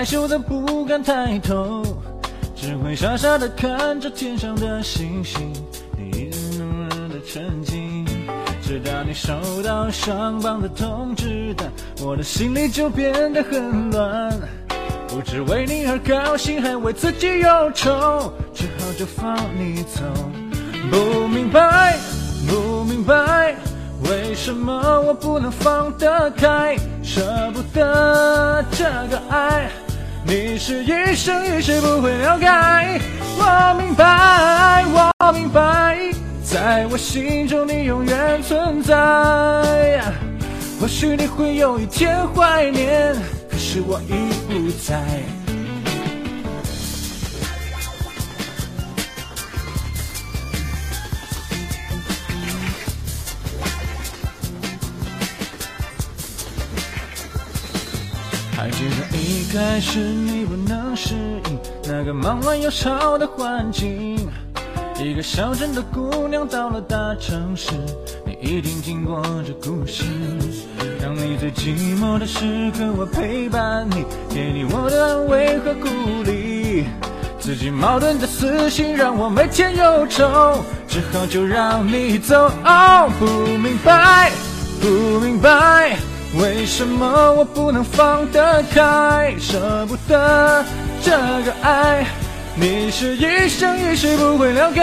害羞的不敢抬头，只会傻傻的看着天上的星星，你一直浓浓的沉静。直到你收到上榜的通知单，我的心里就变得很乱，不知为你而高兴，还为自己忧愁，只好就放你走。不明白，不明白，为什么我不能放得开，舍不得这个爱，你是一生一世不会了解。我明白，我明白，在我心中你永远存在。或许你会有一天怀念，可是我已不在。记得一开始你不能适应那个忙乱又吵的环境，一个小镇的姑娘到了大城市，你一定听过这故事。当你最寂寞的时刻，我陪伴你，给你我的安慰和鼓励。自己矛盾的私心让我每天忧愁，只好就让你走。哦，不明白，不明白。为什么我不能放得开，舍不得这个爱？你是一生一世不会了解。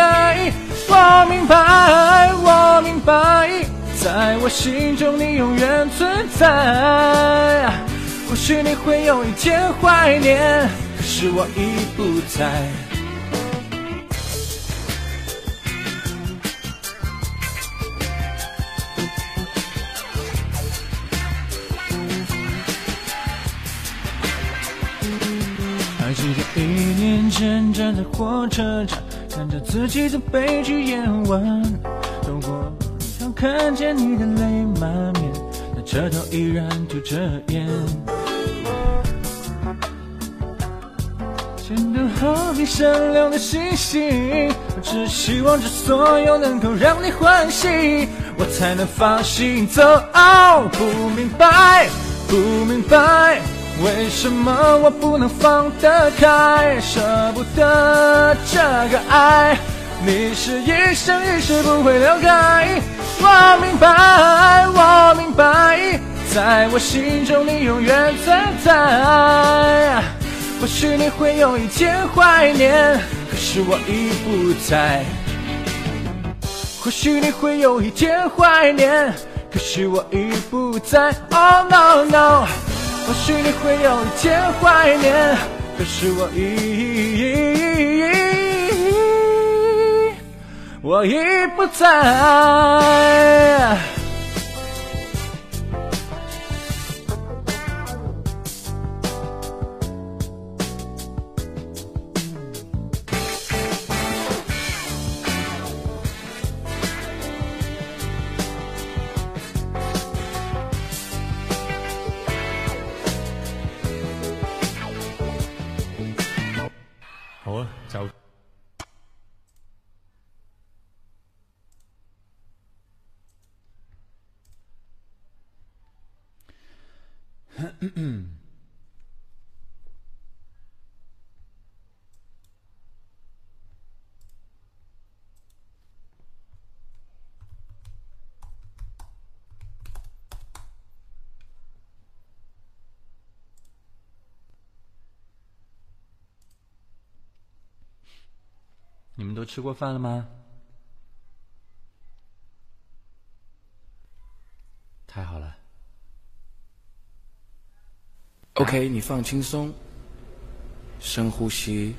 我明白，我明白，在我心中你永远存在。或许你会有一天怀念，可是我已不在。前站在火车站，看着自己的悲剧演完，走过要看见你的泪满面，那车头依然吐着烟。显得好比闪亮的星星，我只希望这所有能够让你欢喜，我才能放心走。不明白，不明白。为什么我不能放得开，舍不得这个爱？你是一生一世不会了解。我明白，我明白，在我心中你永远存在。或许你会有一天怀念，可是我已不在。或许你会有一天怀念，可是我已不在。Oh no no。或许你会有一天怀念，可是我已我已不在。吃过饭了吗？太好了，OK，你放轻松，深呼吸，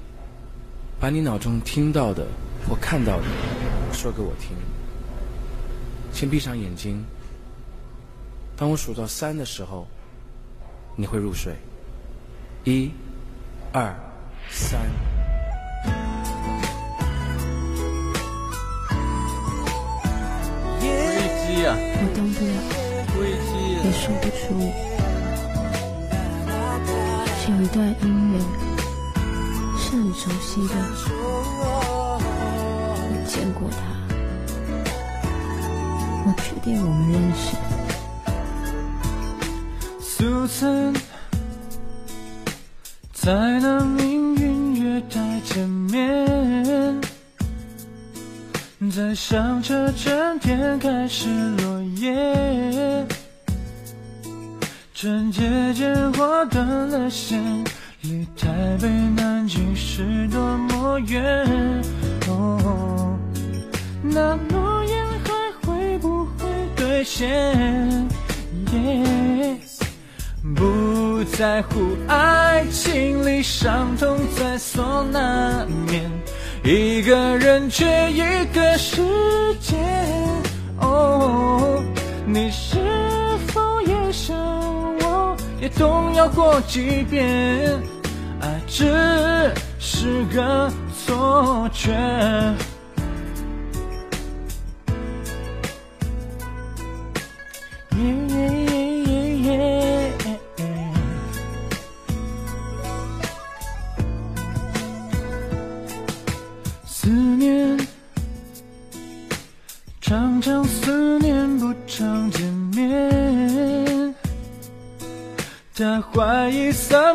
把你脑中听到的或看到的说给我听。先闭上眼睛，当我数到三的时候，你会入睡。一、二、三。动不了，也，说不出。是有一段音乐，是很熟悉的，我见过他，我确定我们认识。速成，在那命运月台前面，在响彻整天开始落叶，春节间划断了线，离台北南京是多么远。哦，那诺言还会不会兑现？耶不在乎爱情里伤痛在所难免，一个人却一个世界。哦，你是否也像我，也动摇过几遍？爱只是个错觉。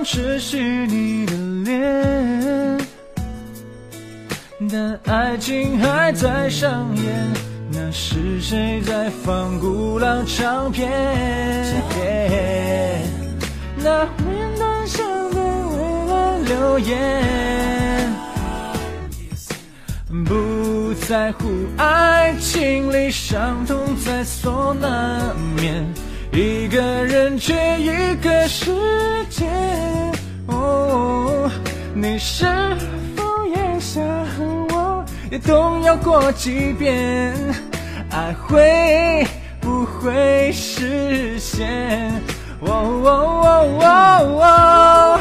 疑丧失是你的脸，但爱情还在上演。那是谁在放古老唱片？那面段上的未来留言，不在乎爱情里伤痛在所难免，一个人却一个世界。你是否也像我，也动摇过几遍？爱会不会实现？哦哦哦哦哦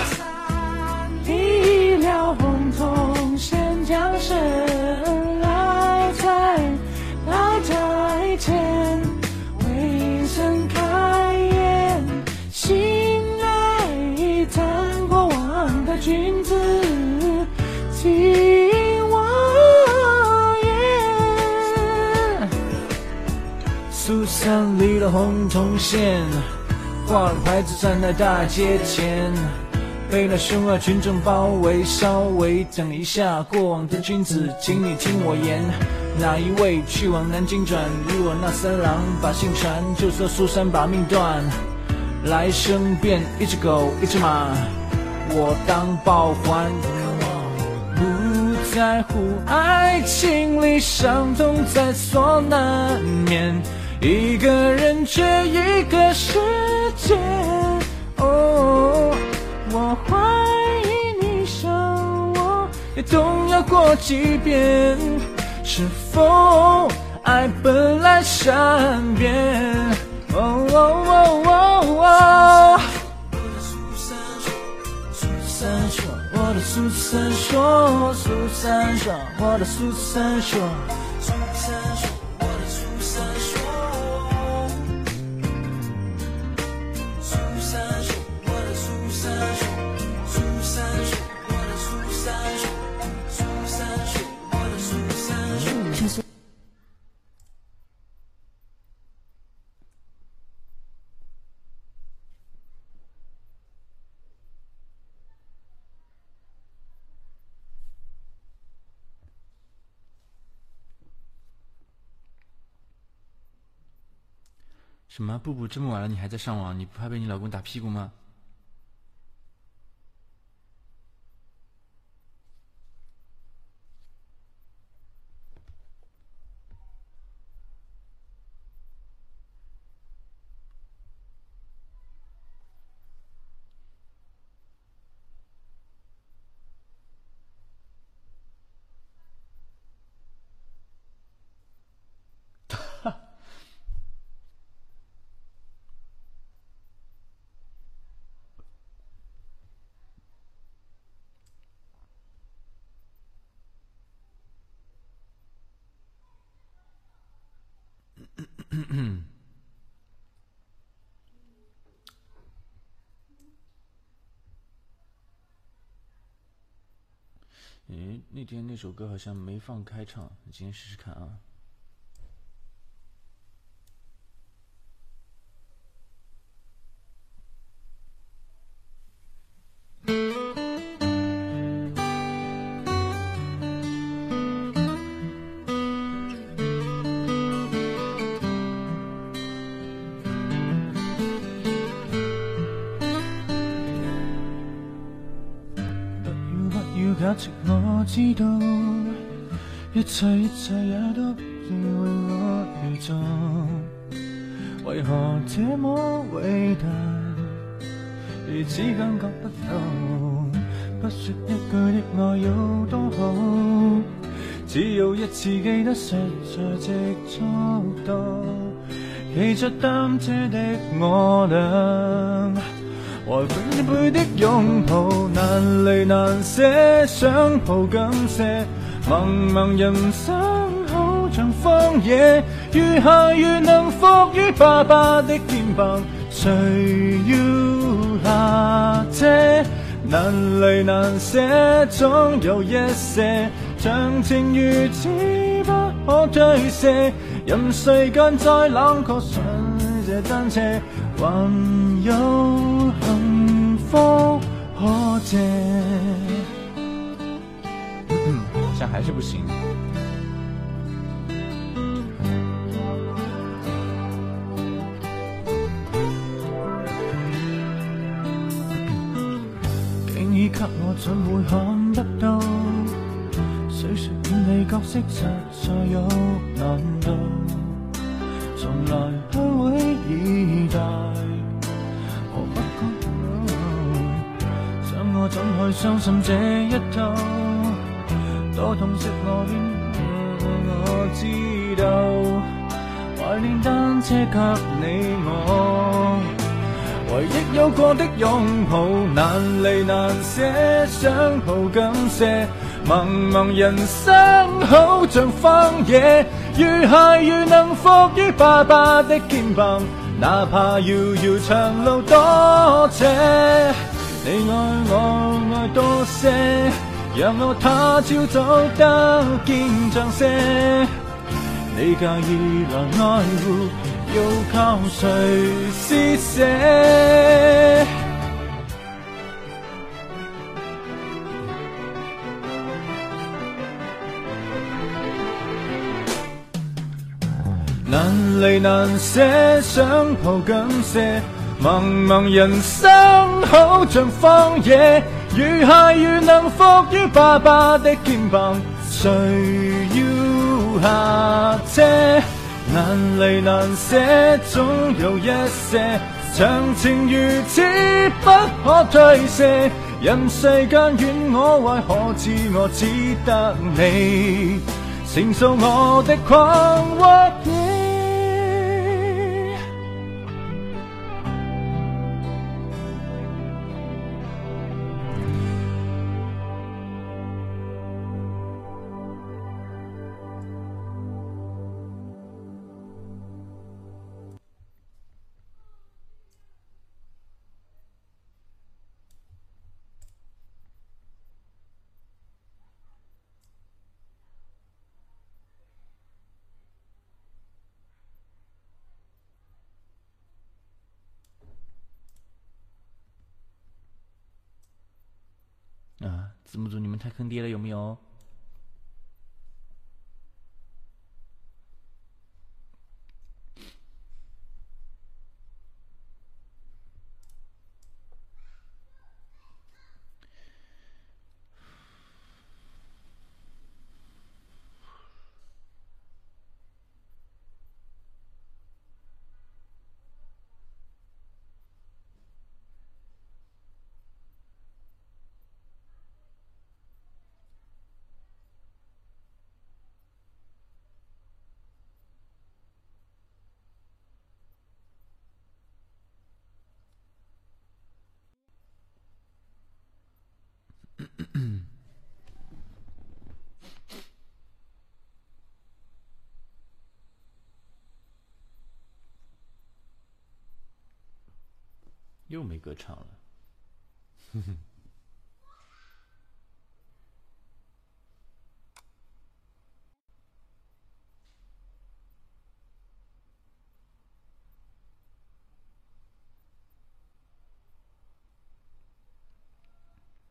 红铜线，挂了牌子站在大街前，被那凶恶群众包围。稍微等一下，过往的君子，请你听我言。哪一位去往南京转？与我那三郎把信传，就说苏三把命断。来生变一只狗，一只马，我当报还。不在乎爱情里伤痛在所难免，一个人却一个世界。哦，我怀疑你伤我，也动摇过几遍，是否爱本来善变？哦哦哦哦哦。苏三说，我的苏三说，我的苏三说，什么？布布这么晚了你还在上网？你不怕被你老公打屁股吗？那天那首歌好像没放开唱，你今天试试看啊。切一切也都是为我而做。为何这么伟大，如此感觉不到？不说一句的爱有多好，只要一次记得实在值足到。骑着单车的我俩，和背背的拥抱，难离难舍，想抱紧些。茫茫人生好像荒野，如孩如能伏于爸爸的肩膀，谁要下车？难离难舍，总有一些长情如此不可推卸。任世间再冷酷，上这单车还有幸福可借。好像还是不行。竟已给我怎会看得到？谁说演你角色实在有难度？从来不会以大和不公，想我怎去相信这一套？多痛惜我边，我知道，怀念单车给你我。唯一有过的拥抱，难离难舍，想抱紧些。茫茫人生好像荒野，如孩如能伏于爸爸的肩膀，哪怕遥遥长路多斜。你爱我爱多些，让我他朝早得见象些。你介意来爱护，要靠谁施舍？难离难舍，想抱紧些。茫茫人生好像荒野，如孩如能伏于爸爸的肩膀，谁要下车？难离难舍，总有一些长情如此不可推卸。任世间怨我坏，可知我只得你承受我的狂或坑爹了，有没有？又没歌唱了。哼哼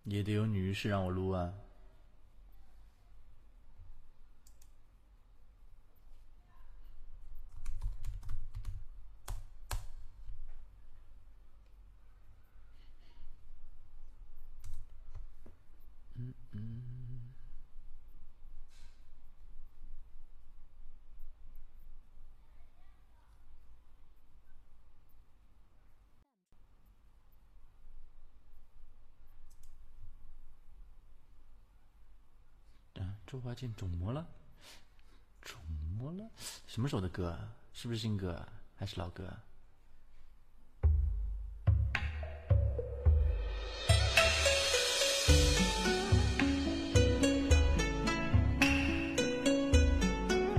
也得有女浴室让我撸啊。嗯嗯。周华健肿么了？肿么了？什么时候的歌？是不是新歌？还是老歌？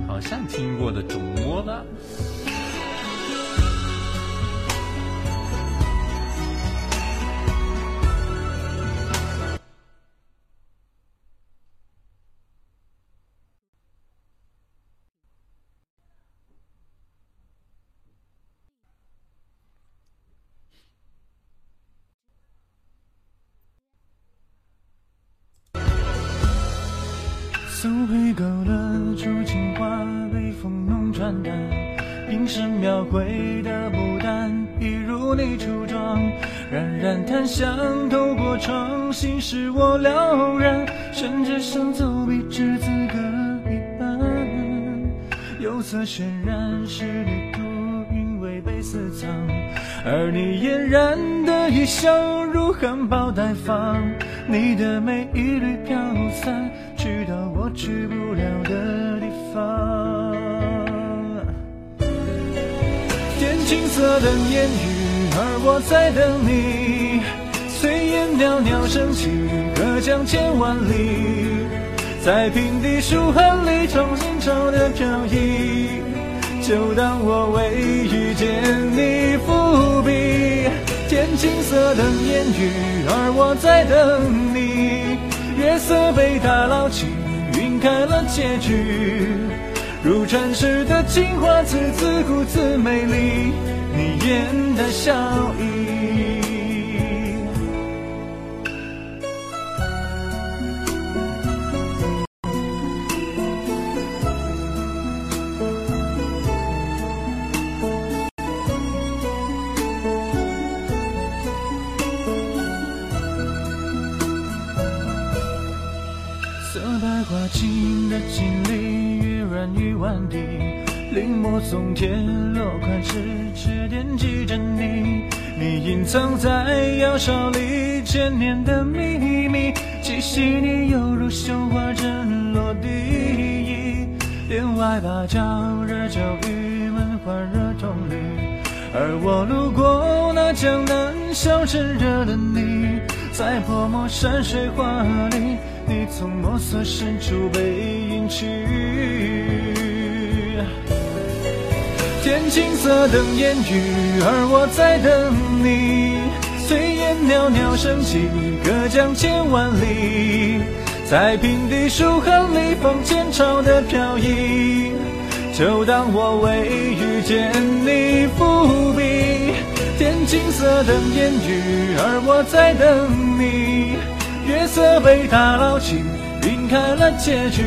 好像听过的，肿么了？出情话，被风弄转淡，平时描绘的牡丹，一如你初妆，冉冉檀香透过窗，心事我了然，甚至想走笔只字各一半，釉色渲染是旅途，韵味被私藏，而你嫣然的一笑如含苞待放，你的美一缕飘散。去到我去不了的地方。天青色等烟雨，而我在等你。炊烟袅袅升起，隔江千万里，在平地书汉里重新潮的飘逸。就当我为遇见你伏笔。天青色等烟雨，而我在等你。月色被打捞起，晕开了结局。如传世的青花瓷，自顾自美丽，你眼带笑意。临摹松铁落款时，只惦记着你。你隐藏在窑烧里千年的秘密，既细腻犹如绣花针落地。帘外芭蕉惹骤雨门环惹铜绿，而我路过那江南小镇，惹了你，在泼墨山水画里。你从墨色深处被隐去，天青色等烟雨，而我在等你。炊烟袅袅升起，隔江千万里，在平地书汉里，风前朝的飘逸。就当我为遇见你伏笔，天青色等烟雨，而我在等你。月色被打捞起，晕开了结局。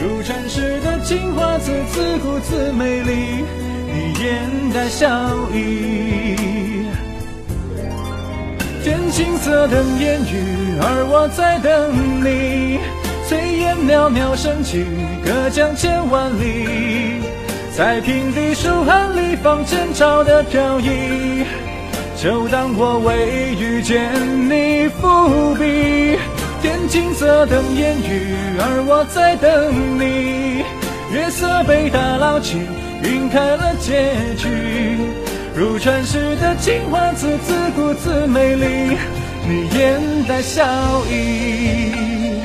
如传世的情话，字字古字美丽，你眼带笑意。天青色等烟雨，而我在等你。炊烟袅袅升起，隔江千万里，在平地书汉里，放前朝的飘逸。就当我为遇见你伏笔，天青色等烟雨，而我在等你。月色被打捞起，晕开了结局。如传世的青花瓷，自顾自美丽，你眼带笑意。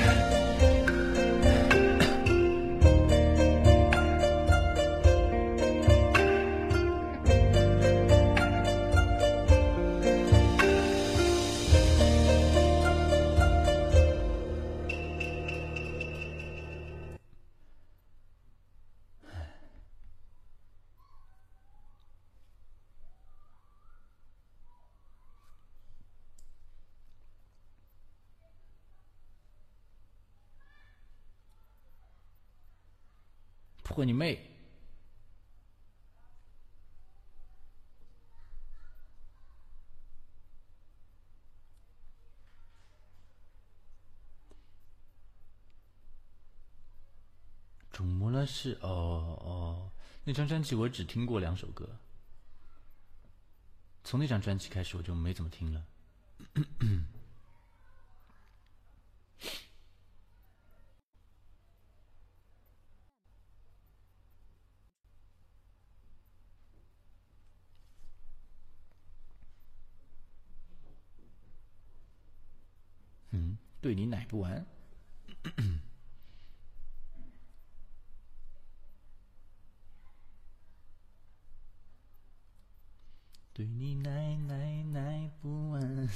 破你妹！肿么了是哦哦，那张专辑我只听过两首歌，从那张专辑开始我就没怎么听了。对你奶不完。对你奶奶奶不完。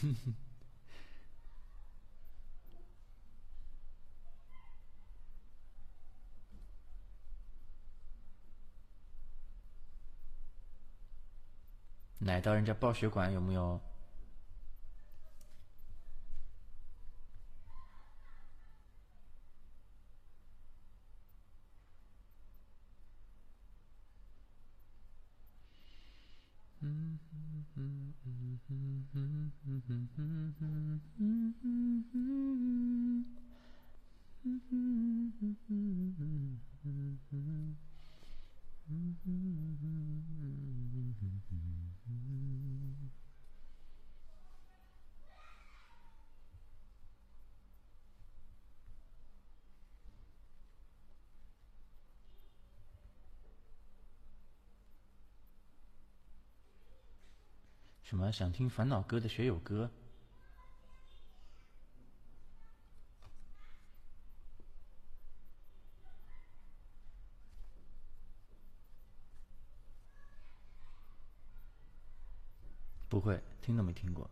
奶到人家爆血管有木有？mm-hmm. 什么想听烦恼歌的学友歌？不会，听都没听过。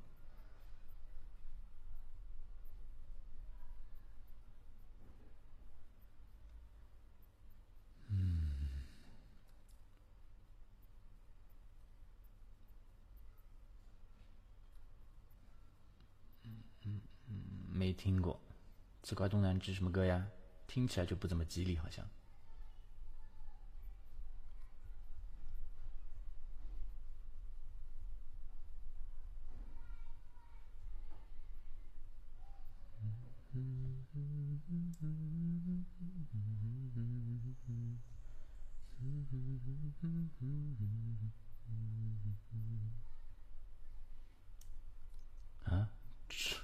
没听过，《自挂东南枝》什么歌呀？听起来就不怎么吉利，好像。啊，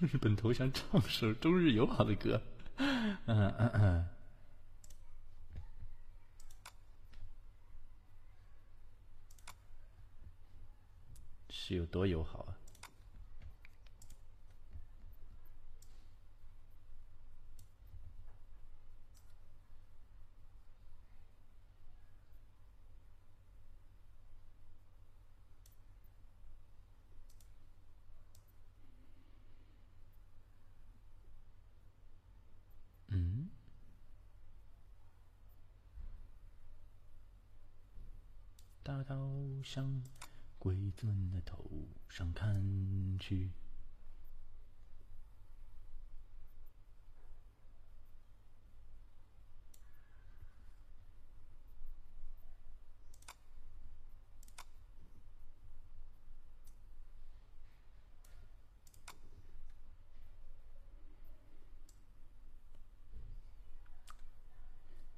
日 本投降唱首中日友好的歌，嗯嗯嗯，是有多友好啊？嗯，大刀向鬼子们的头上看去。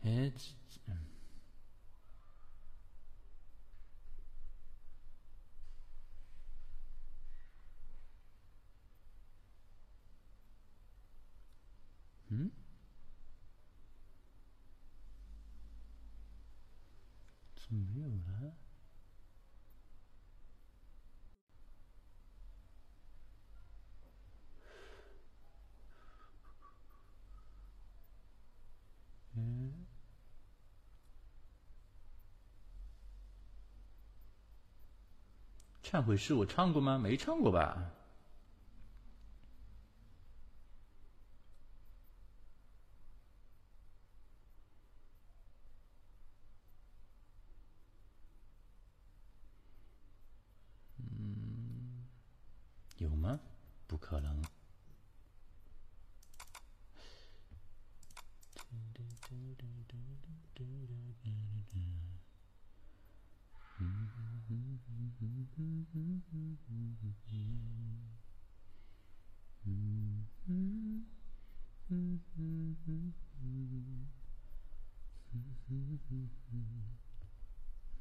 哎，这嗯嗯，怎么没有了？嗯，忏悔诗我唱过吗？没唱过吧？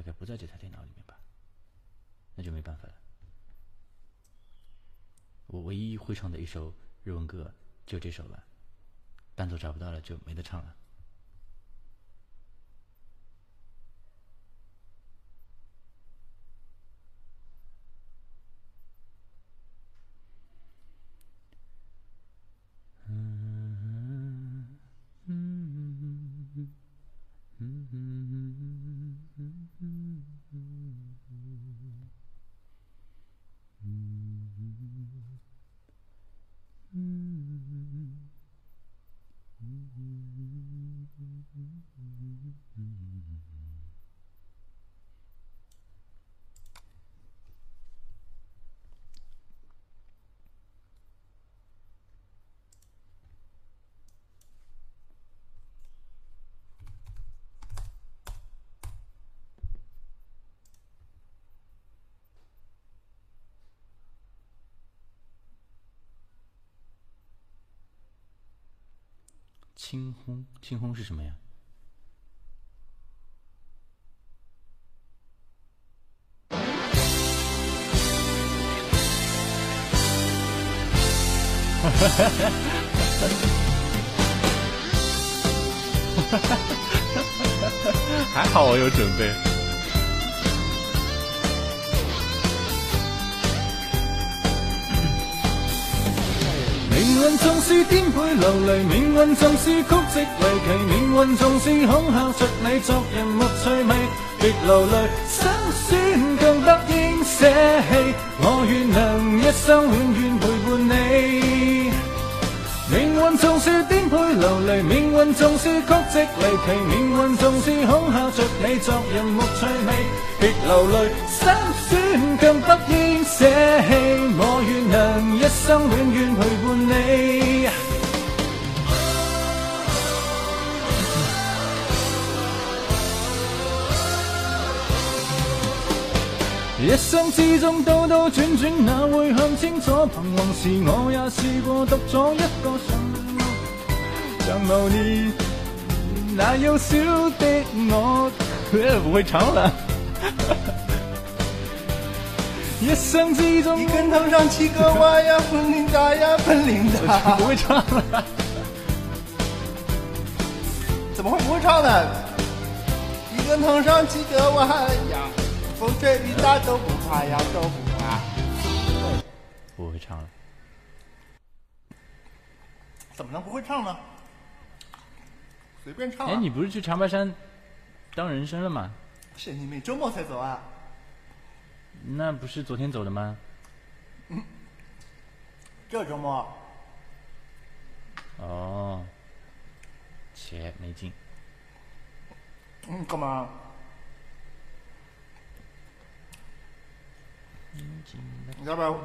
大概不在这台电脑里面吧？那就没办法了。我唯一会唱的一首日文歌就这首了，伴奏找不到了就没得唱了。青星空是什么呀？还好我有准备。命运纵是颠沛流离，命运纵是曲折离奇，命运纵是恐吓着你，作人没趣味，别流泪，心酸更不应舍弃。我愿能一生永远陪伴你。命运纵是颠沛流离，命运纵是曲折离奇，命运纵是恐吓着你，作人没趣味，别流泪，心心酸更不应舍弃。我愿能一生永远陪伴你。一生之中兜兜转转，哪會看清楚彷徨時，我也試過獨咗一個上路，像某年那幼小的我，不 會唱了。一生之中，一根藤上七个娃呀，本领大呀，本领大。不会唱了。怎么会不会唱呢？一根藤上七个娃呀，风吹雨打都不怕呀，都不怕。不会唱了。怎么能不会唱呢？随便唱、啊。哎，你不是去长白山当人参了吗？神经病，周末才走啊？那不是昨天走的吗？这周末哦，切，没劲。嗯，干嘛？你要不要？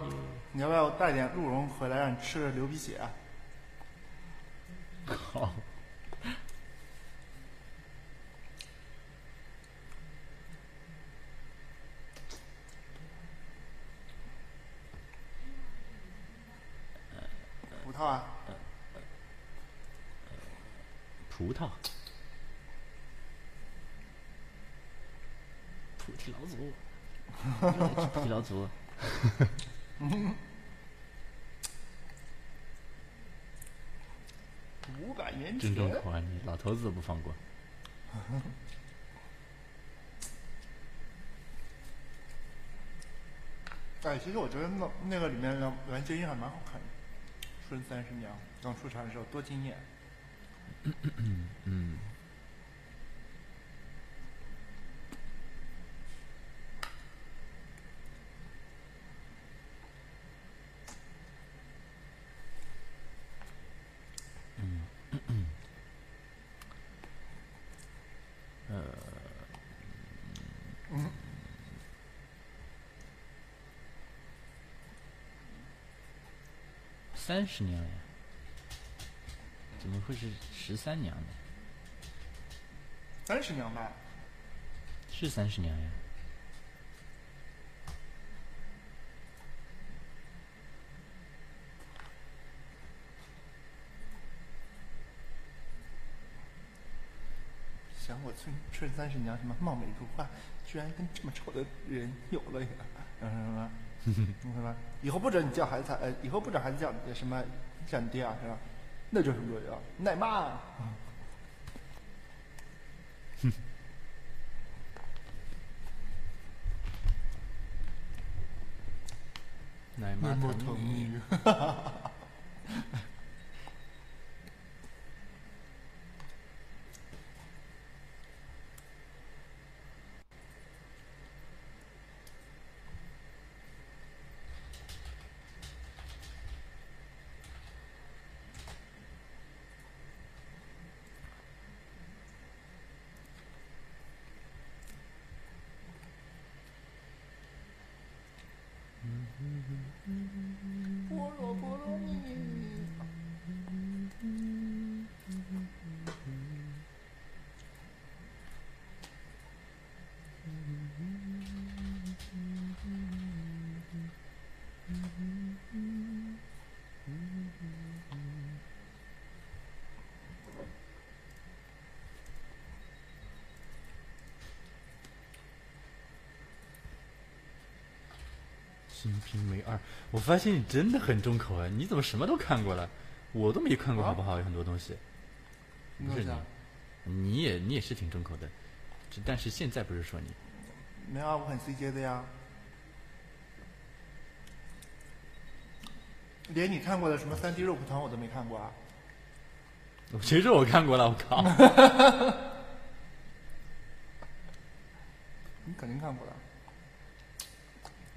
你要不要带点鹿茸回来让你吃了流鼻血、啊？好。葡萄啊？葡萄。菩提老祖，菩提老祖。五百年郑重前。口啊，你老头子都不放过。哎，其实我觉得那那个里面的袁洁英还蛮好看的，《春三十娘》刚出场的时候多惊艳。嗯，三十娘呀？怎么会是十三娘呢？三十娘吧？是三十娘呀？想我春春三十娘什么貌美如花，居然跟这么丑的人有了呀？嗯什么？是吧？以后不准你叫孩子他呃，以后不准孩子叫你什么叫你爹啊，是吧？那就是什么呀？奶妈啊。奶妈疼你。金瓶梅二》，我发现你真的很重口啊！你怎么什么都看过了？我都没看过，啊好不好？有很多东西，不是你你，也你也是挺重口的，但是现在不是说你，没有啊，我很 CJ 的呀。连你看过的什么三 D 肉蒲团我都没看过啊！谁说我看过了？我靠！你肯定看过的。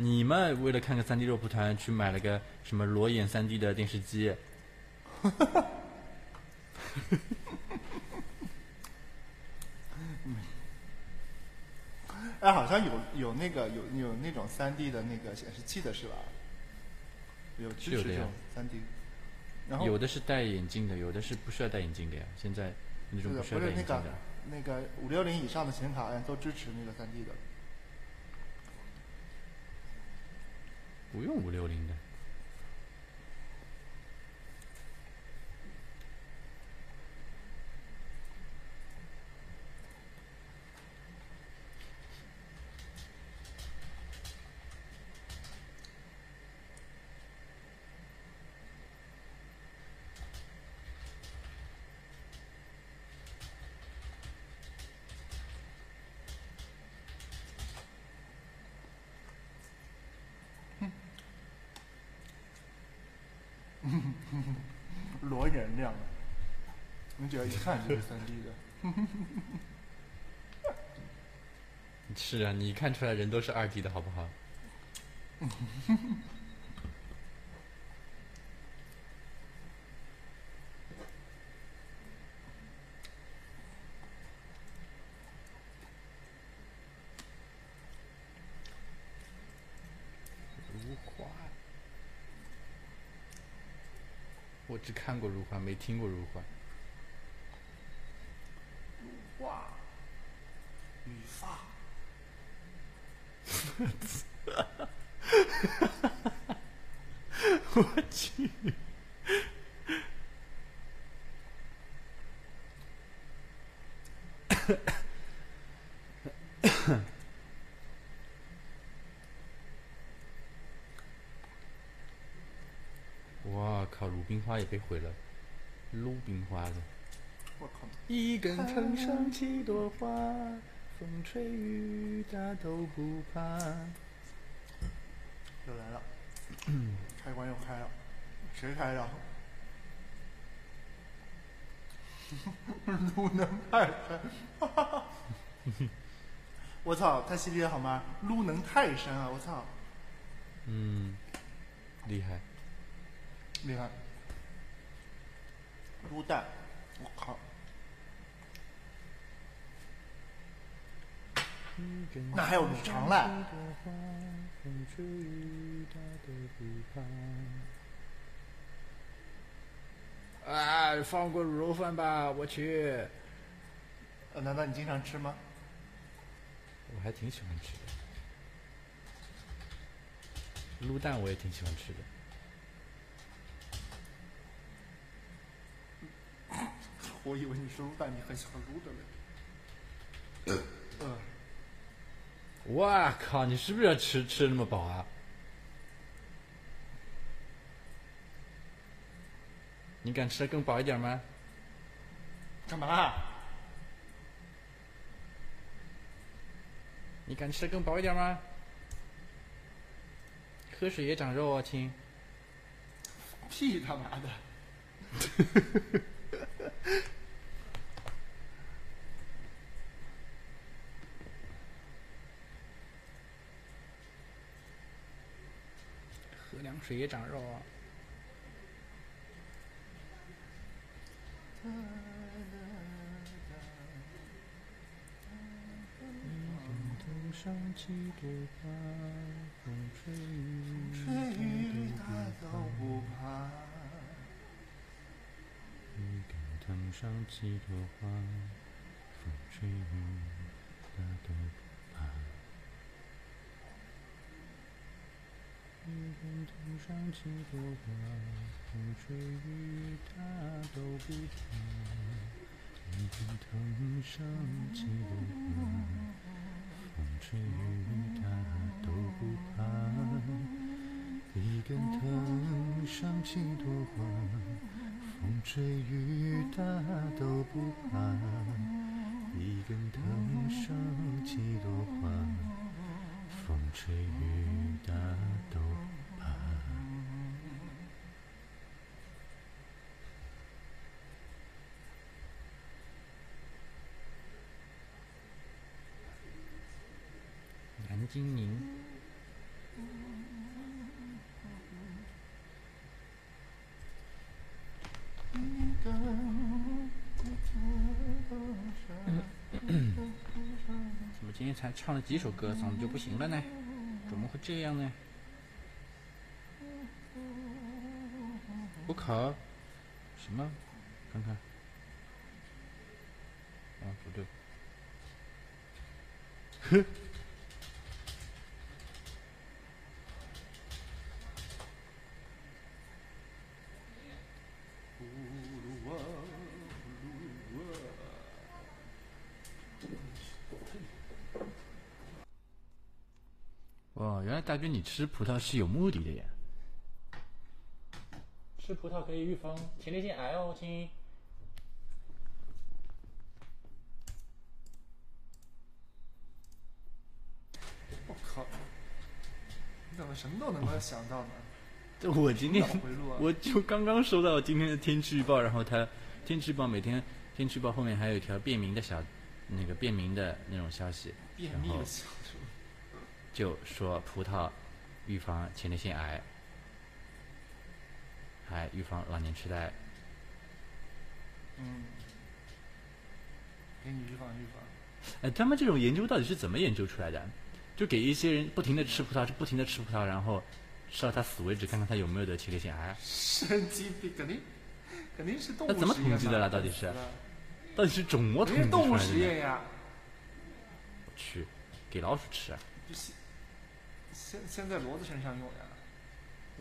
你们为了看个三 D 肉蒲团，去买了个什么裸眼三 D 的电视机？哎，好像有有那个有有那种三 D 的那个显示器的是吧？有支持这种三 D。然后有的是戴眼镜的，有的是不需要戴眼镜的呀。现在那种是的，需要不是那个戴眼镜的，那个五六零以上的显卡好像都支持那个三 D 的。不用五六零的。裸眼亮，你只要一看就是三 D 的。是啊，你看出来人都是二 D 的好不好？只看过如花，没听过如花。哇，语发，我去！哇靠！鲁冰花也被毁了，鲁冰花的。我靠！一根藤上七朵花，风吹雨打都不怕。又来了，开关又开了，谁开的？鲁能泰山，我操，太犀利了好吗？鲁能泰山啊！我操，嗯，厉害。厉害！撸蛋，我靠！那还有卤肠嘞，风吹雨打都不怕。啊，放过卤肉饭吧！我去，呃，难道你经常吃吗？我还挺喜欢吃的，卤蛋我也挺喜欢吃的。我以为你说撸蛋你很喜欢撸的嘞。我靠！你是不是要吃吃的那么饱啊？你敢吃的更饱一点吗？干嘛？你敢吃的更饱一点吗？喝水也长肉啊，亲。屁他妈的！凉水也长肉哦。头上几朵花，风吹吹雨打都不怕。一根藤上几朵花，风吹雨打都不怕。一根藤上几朵花，风吹雨打都不怕。一根藤上几朵花，风吹雨打都不怕。一根藤上几朵花。风吹雨打都不怕，一根藤上几朵花。风吹雨打都不怕。南京宁。怎么今天才唱了几首歌，嗓子就不行了呢？怎么会这样呢？我靠！什么？看看。啊，不对。哼。大军你吃葡萄是有目的的呀！吃葡萄可以预防前列腺癌哦，亲。我靠！你怎么什么都能够想到呢？这我今天我就刚刚收到今天的天气预报，然后它天气预报每天天气预报后面还有一条便民的小那个便民的那种消息，便秘的小说。就说葡萄预防前列腺癌，还预防老年痴呆。嗯，给你预防预防。哎，他们这种研究到底是怎么研究出来的？就给一些人不停的吃葡萄，就不停的吃葡萄，然后吃到他死为止，看看他有没有得前列腺癌。神经病，肯定肯定是动物那怎么统计的嘛啦到底是到底是怎么统肯定是动物计出来的呢？实验呀。我去，给老鼠吃现现在骡子身上用呀。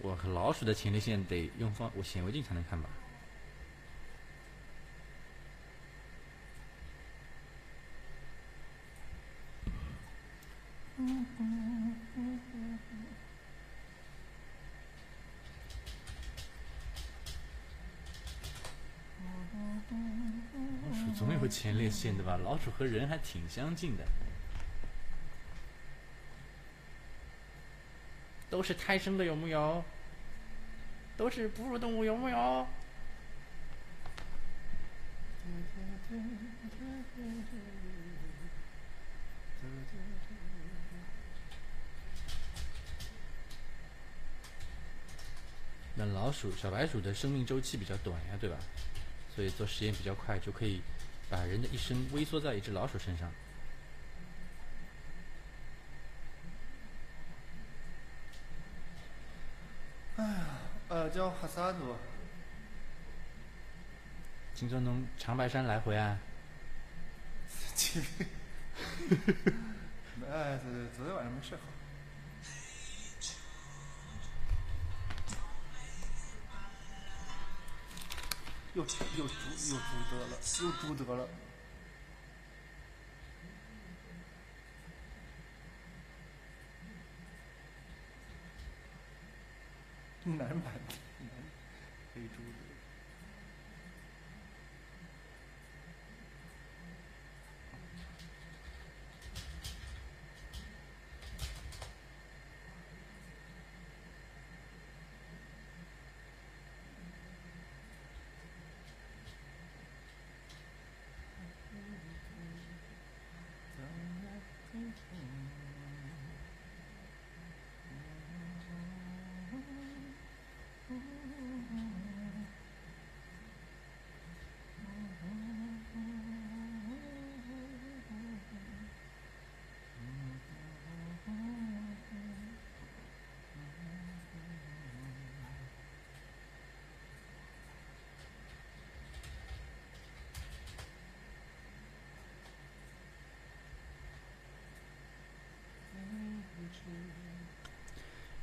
我靠老鼠的前列腺得用放我显微镜才能看吧？老鼠总有前列腺的吧？老鼠和人还挺相近的。都是胎生的有木有？都是哺乳动物有木有？那老鼠、小白鼠的生命周期比较短呀，对吧？所以做实验比较快，就可以把人的一生微缩在一只老鼠身上。呃，叫哈萨族。听说从长白山来回啊？神经病。哎，昨昨天晚上没睡好。又又猪又猪得了，又猪得了。男版男黑猪子。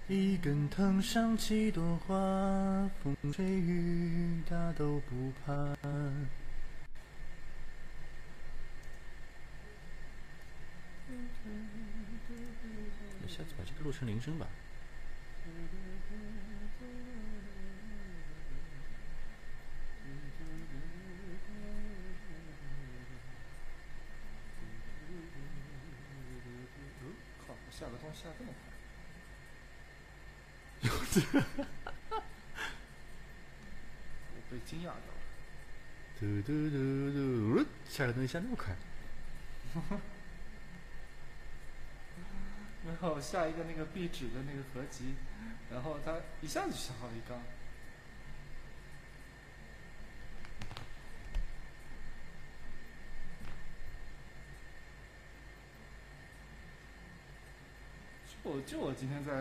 一根藤上七朵花，风吹雨打都不怕。下次把这个录成铃声吧。靠，下个东西下这么快。我被惊讶到了。嘟嘟嘟嘟，下个东西下那么快。然后下一个那个壁纸的那个合集，然后他一下子就下好一缸。就我就我今天在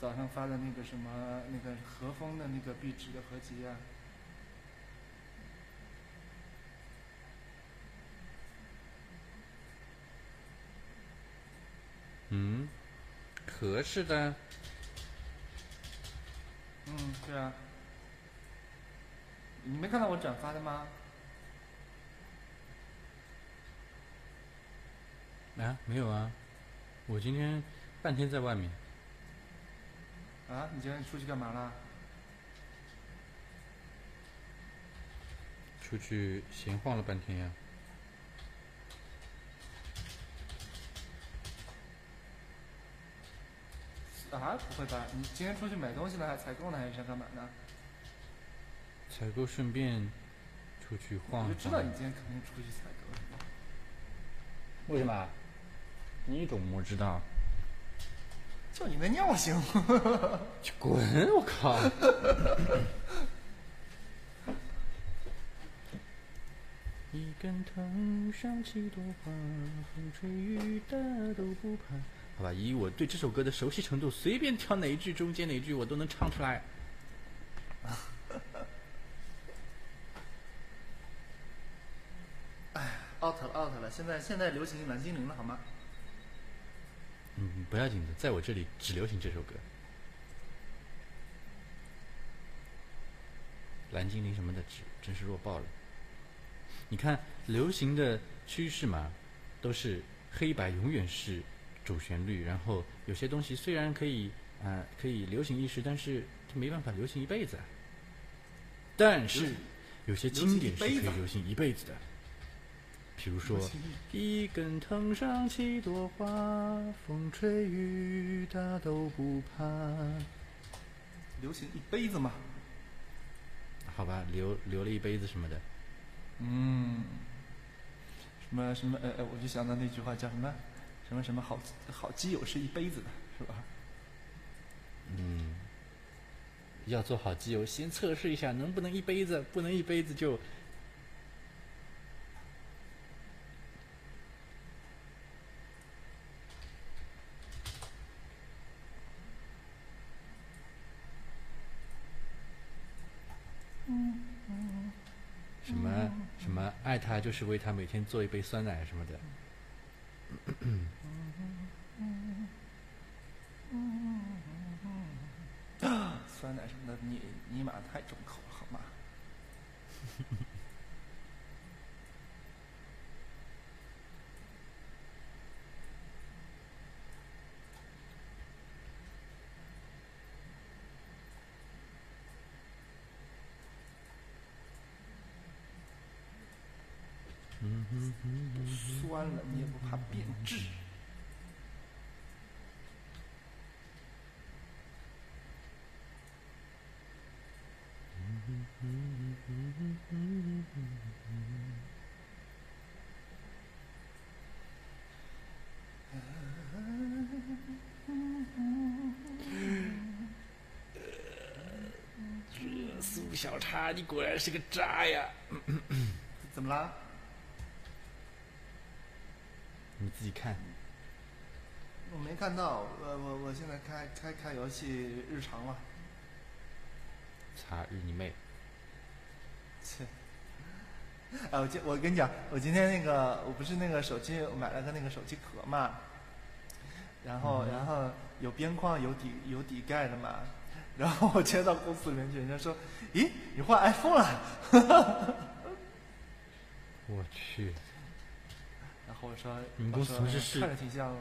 早上发的那个什么那个和风的那个壁纸的合集啊，嗯，合适的。嗯，对啊，你没看到我转发的吗？啊，没有啊，我今天半天在外面。啊，你今天出去干嘛啦？出去闲晃了半天呀。啊，不会吧？你今天出去买东西了，还采购呢，还是想干嘛呢？采购顺便出去晃一我就知道。你今天肯定出去采购的。为什么？你怎么知道？就你那尿性！去滚！我靠！一根藤上七朵花，风吹雨打都不怕。好吧，以我对这首歌的熟悉程度，随便挑哪一句中间哪一句我都能唱出来。哎 out 了 out 了，现在现在流行蓝精灵了，好吗？嗯，不要紧的，在我这里只流行这首歌。蓝精灵什么的，只真是弱爆了。你看，流行的趋势嘛，都是黑白永远是主旋律，然后有些东西虽然可以啊、呃可以流行一时，但是它没办法流行一辈子啊。但是有些经典是可以流行一辈子的，比如说一根藤上七朵花，风吹雨打都不怕。流行一辈子嘛。好吧，留留了一杯子什么的，嗯，什么什么呃呃，我就想到那句话叫什么什么什么好好基友是一辈子的，是吧？嗯，要做好基友，先测试一下能不能一杯子，不能一杯子就什么什么爱他就是为他每天做一杯酸奶什么的。酸奶什么的，你你妈太重了，好吗？你也不怕变质。这苏小叉，你果然是个渣呀！怎么啦？你自己看，我没看到，我我我现在开开开游戏日常了。查日你妹！切！哎，我今我跟你讲，我今天那个我不是那个手机，我买了个那个手机壳嘛，然后、然后有边框有底有底盖的嘛，然后我接到公司里面去，人家说，咦，你换 iPhone 了？我去，然后我说，你们公司是看着挺像的。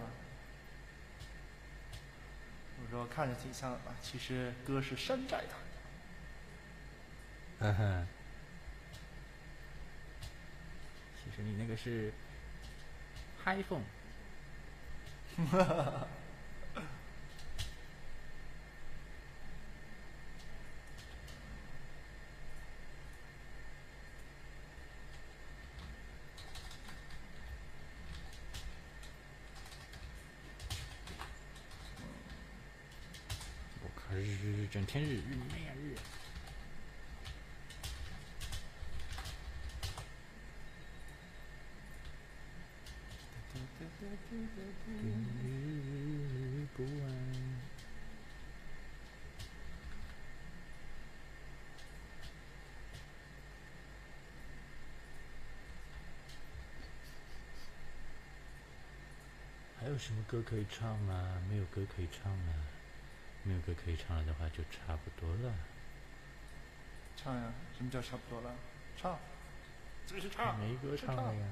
我说看着挺像的吧，其实哥是山寨的。嗯哼。其实你那个是 iPhone，我靠，日日，整天日日你妹呀日！日不完。还有什么歌可以唱啊？没有歌可以唱啊。没有歌可以唱了的话，就差不多了。唱呀，什么叫差不多了？唱，这个是唱，没歌唱了呀。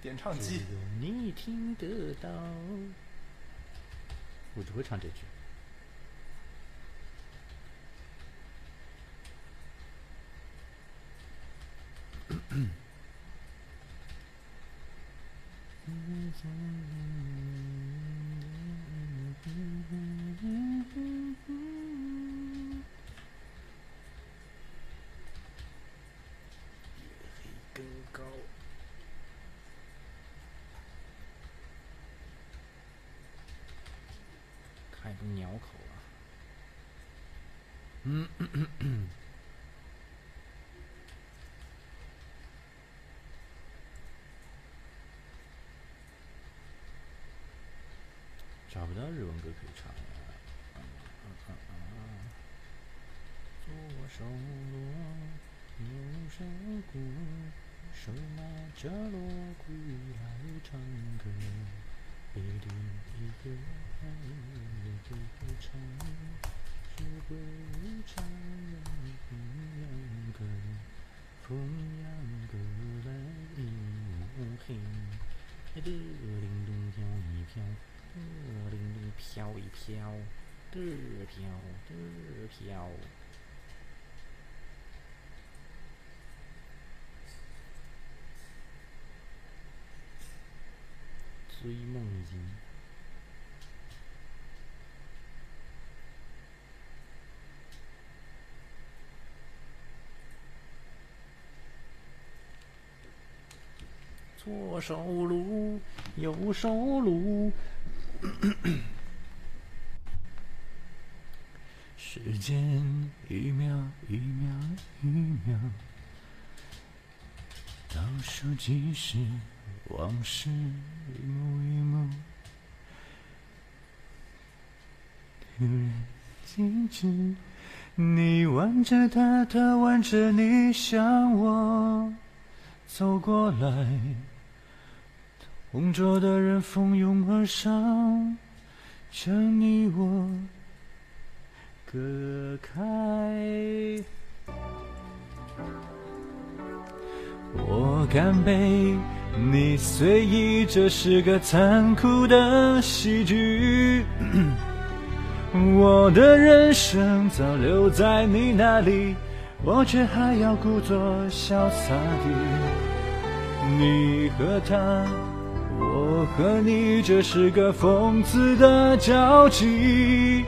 点唱机。只有你听得到。我只会唱这句。更高。看一个鸟口啊！找不到日文歌可以唱了。左手锣，右手鼓，手拿着锣鼓来唱歌。一零一个一个唱，是会唱鸳鸯歌，凤阳歌来迎黑。得铃咚飘一飘，得铃咚飘一飘，得飘得飘。追梦人。左手撸，右手撸。时间一秒一秒一秒，倒数计时，往事一幕一幕，突然静止，你挽着他，他挽着你，向我走过来，同桌的人蜂拥而上，将你我。隔开。我干杯，你随意，这是个残酷的喜剧。我的人生早留在你那里，我却还要故作潇洒地你和他，我和你，这是个疯子的交集。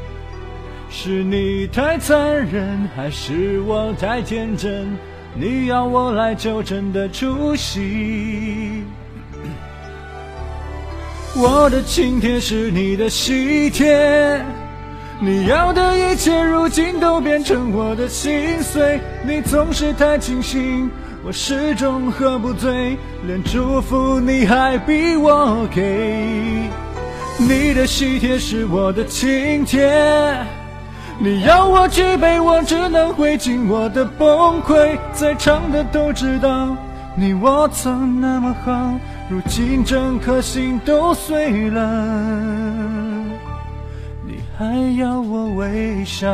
是你太残忍，还是我太天真？你要我来纠正的出息。我的请帖是你的喜帖，你要的一切如今都变成我的心碎。你总是太清醒，我始终喝不醉，连祝福你还逼我给。你的喜帖是我的请帖。你要我举杯，我只能会尽我的崩溃。在场的都知道，你我曾那么好，如今整颗心都碎了，你还要我微笑。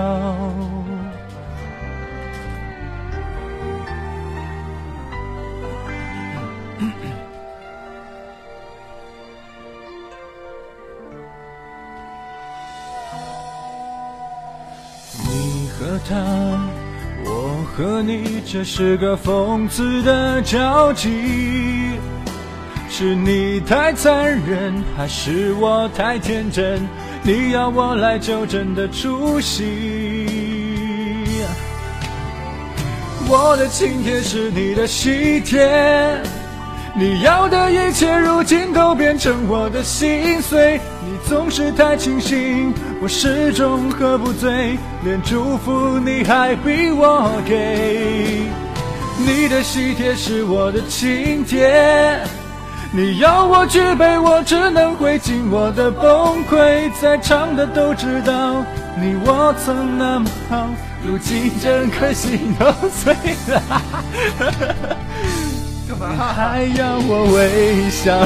他，我和你，这是个疯子的交集。是你太残忍，还是我太天真？你要我来纠正的出息。我的请帖是你的喜帖，你要的一切如今都变成我的心碎。你总是太清醒，我始终喝不醉，连祝福你还逼我给。你的喜帖是我的请帖，你要我举杯，我只能会尽我的崩溃。在场的都知道，你我曾那么好，如今整颗心都碎了，干嘛？还要我微笑。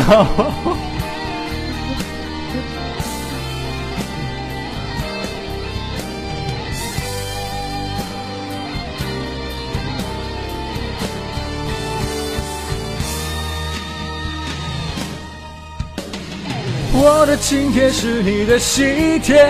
我的请帖是你的喜帖，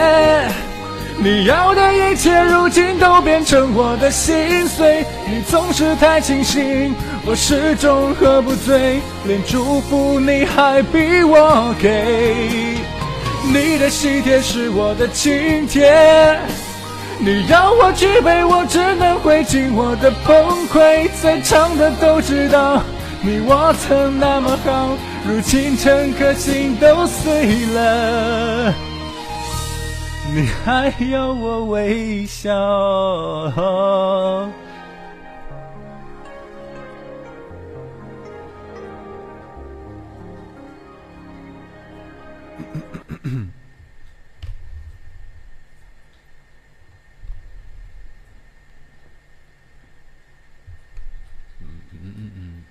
你要的一切如今都变成我的心碎。你总是太清醒，我始终喝不醉，连祝福你还逼我给。你的喜帖是我的请帖，你要我举杯，我只能会尽我的崩溃。在场的都知道，你我曾那么好。如今整颗心都碎了，你还要我微笑？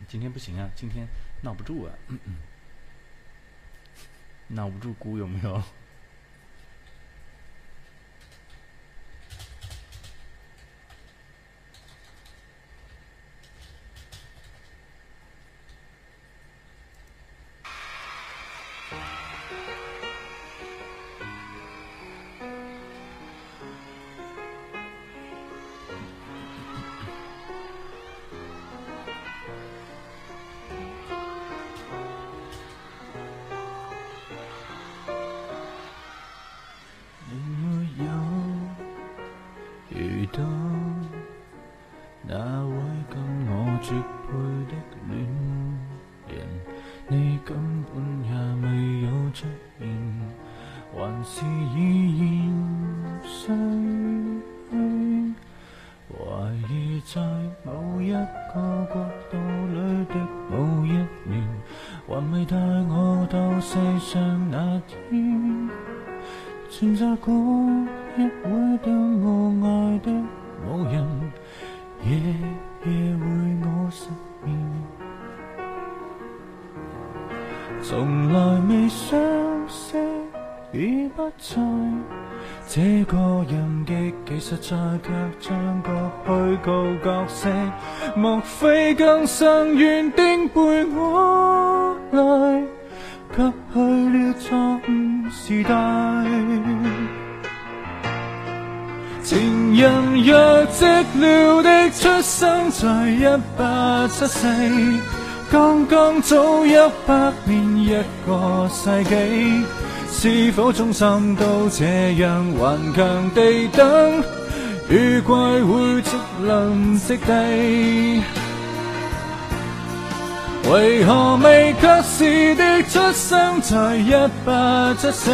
今天不行啊，今天闹不住啊，嗯嗯，闹不住姑有没有？还是依然逝去。怀疑在某一个国度里的某一年，还未带我到世上那天。存在过一会非更想原定陪我來？卻去了錯誤時代。情人若寂寥的出生在一八七四，剛剛早一百年一個世紀，是否終生都這樣頑強地等？雨季會積臨息地，为何未及时的出生在一八七四？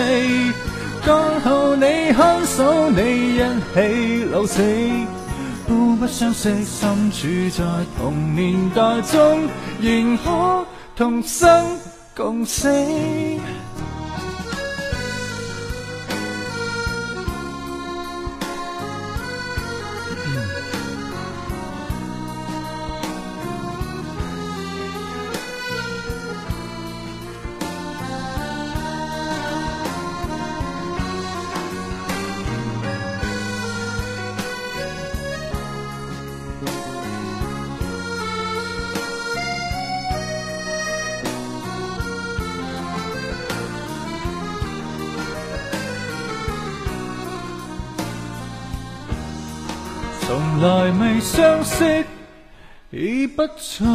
刚好你看守你一起老死。互不相识，身处在同年代中，仍可同生共死。不在。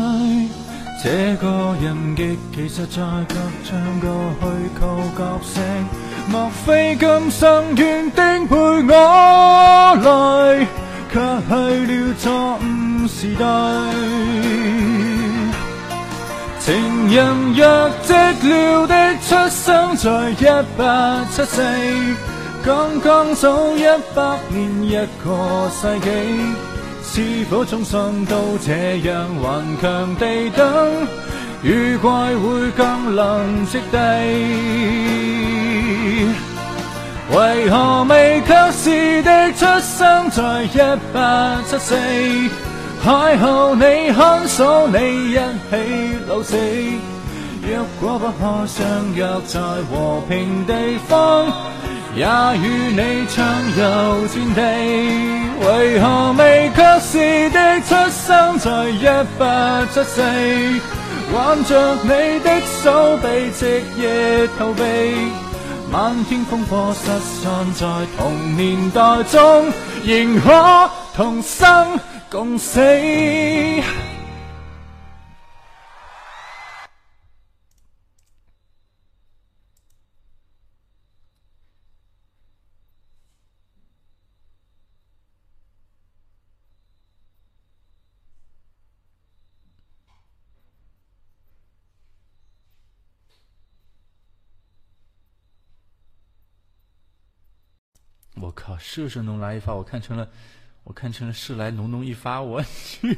這個人極其實在隔唱個虛構角色，莫非今生原定陪我來，卻去了錯誤時代。情人若寂寥的出生在一八七四。剛剛早一百年一個世紀，是否終生都這樣頑強地等？雨季會更臨息地，為何未及时的出生在一八七四？邂逅你看守你一起老死，若果不可相約在和平地方。也與你暢遊戰地，為何未及時的出生在一八七四？挽着你的手臂，夕夜逃避，漫天烽火失散在同年代中，仍可同生共死。我靠，射射农来一发，我看成了，我看成了射来浓浓一发，我去。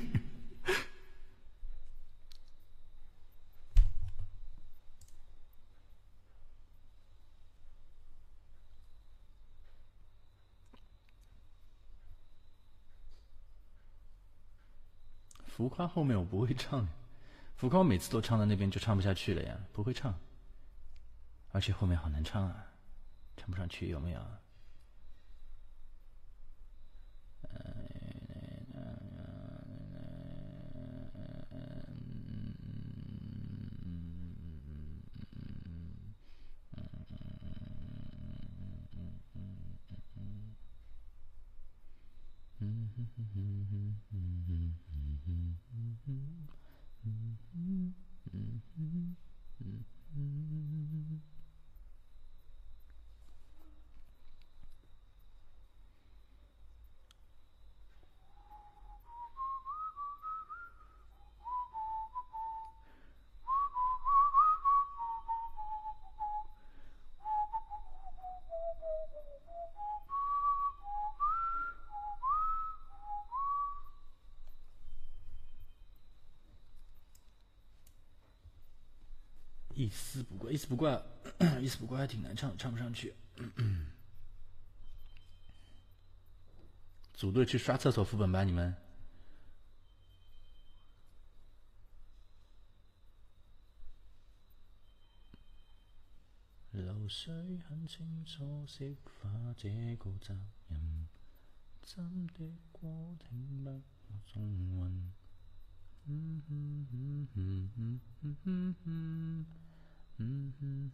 浮夸后面我不会唱，浮夸我每次都唱到那边就唱不下去了呀，不会唱，而且后面好难唱啊，唱不上去，有没有？Mm-hmm. 一絲不掛，一絲不掛，一絲不掛還挺難唱，唱不上去。組隊去刷廁所副本吧，你們。流水很清楚，釋放這個責任，真的過聽不我中文。嗯嗯嗯嗯嗯嗯嗯嗯嗯 Mm-hmm.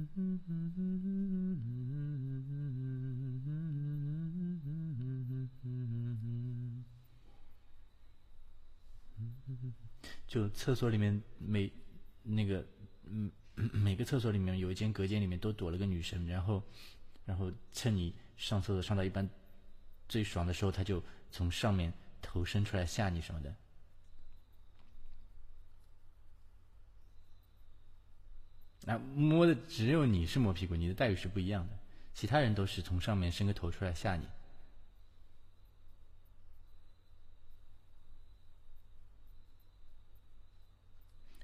就厕所里面每那个嗯 每个厕所里面有一间隔间里面都躲了个女生，然后然后趁你上厕所上到一半最爽的时候，他就从上面头伸出来吓你什么的。啊，摸的只有你是摸屁股，你的待遇是不一样的，其他人都是从上面伸个头出来吓你。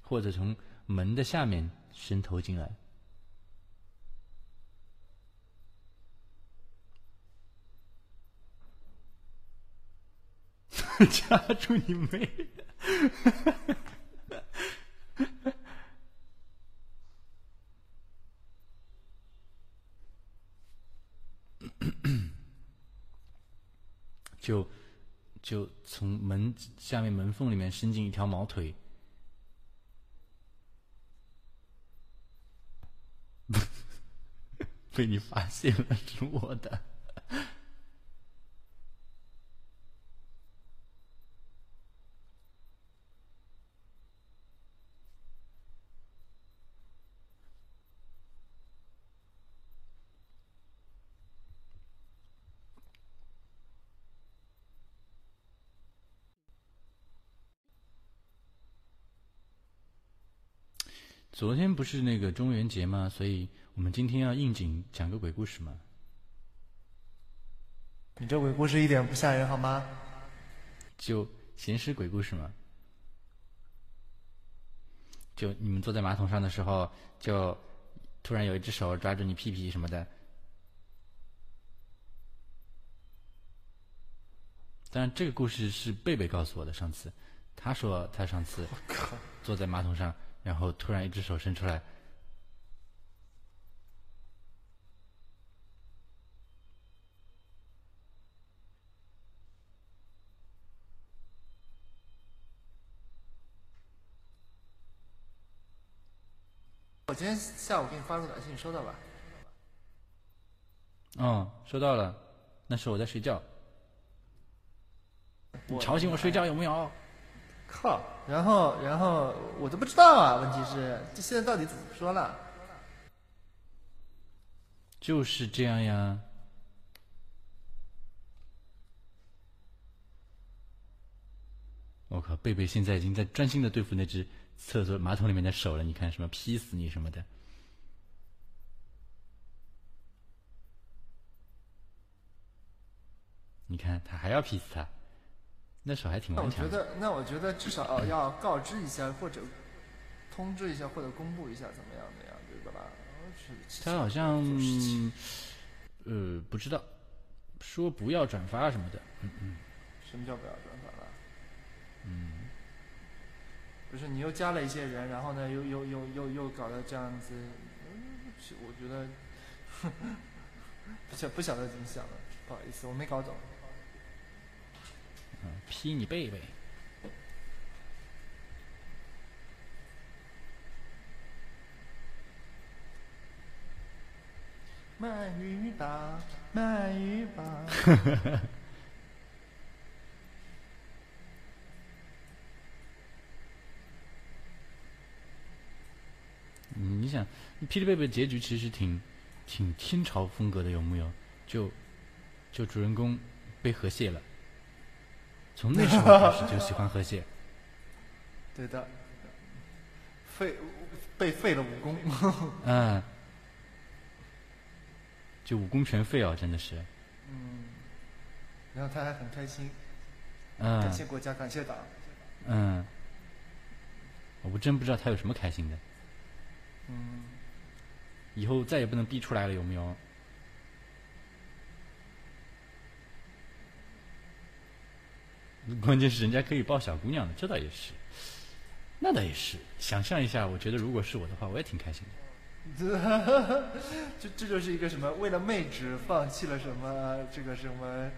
或者从门的下面伸头进来，夹住你妹！就就从门下面门缝里面伸进一条毛腿。被你发现了，是我的。昨天不是那个中元节吗？所以我们今天要应景讲个鬼故事嘛。你这鬼故事一点不吓人好吗？就闲时鬼故事嘛。就你们坐在马桶上的时候，就突然有一只手抓住你屁屁什么的。当然，这个故事是贝贝告诉我的。上次他说他上次 坐在马桶上。然后突然一只手伸出来，我今天下午给你发个短信，你收到吧？嗯，收到了。那是我在睡觉，你吵醒我睡觉有没有？靠！然后，然后我都不知道啊。问题是，这现在到底怎么说了？就是这样呀。我靠，贝贝现在已经在专心的对付那只厕所马桶里面的手了。你看什么劈死你什么的？你看他还要劈死他。那手还挺顽强。我觉得，那我觉得至少要告知一下，或者通知一下，或者公布一下，怎么样的呀？对吧？他好像，呃，不知道，说不要转发什么的。嗯嗯。什么叫不要转发了？嗯。不是，你又加了一些人，然后呢，又又又又又搞得这样子，我觉得，不晓不晓得怎么想的，不好意思，我没搞懂。劈你背背！卖鱼吧，卖鱼吧。你想，霹雳贝贝结局其实挺挺清朝风格的，有木有？就就主人公被河蟹了。从那时候开始就喜欢河蟹。对的，废被废了武功。嗯，就武功全废啊，真的是。嗯。然后他还很开心。嗯。感谢国家，感谢党。嗯。我真不知道他有什么开心的。嗯。以后再也不能逼出来了，有没有？关键是人家可以抱小姑娘的，这倒也是，那倒也是，想象一下，我觉得如果是我的话，我也挺开心的。这这就是一个什么，为了妹纸放弃了什么，这个什么，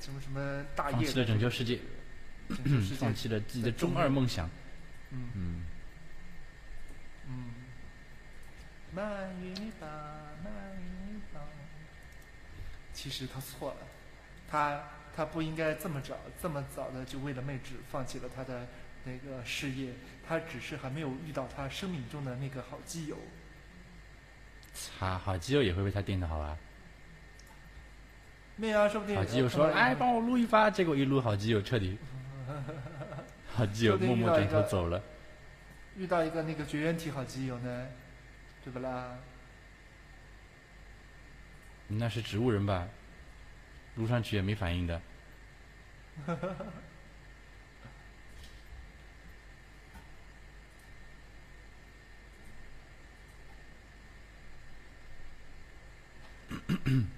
什么什么放弃的拯救世界，放弃了自己的中二梦想。其实他错了，他。他不应该这么早、这么早的就为了妹纸放弃了他的那个事业。他只是还没有遇到他生命中的那个好基友。擦，好基友也会为他定的，好吧？没有啊，说不定。好基友说：“哎，帮我撸一发。”结果一撸，好基友彻底。好基友默默转头走了。遇到一个那个绝缘体好基友呢，对不啦？那是植物人吧？撸上去也没反应的。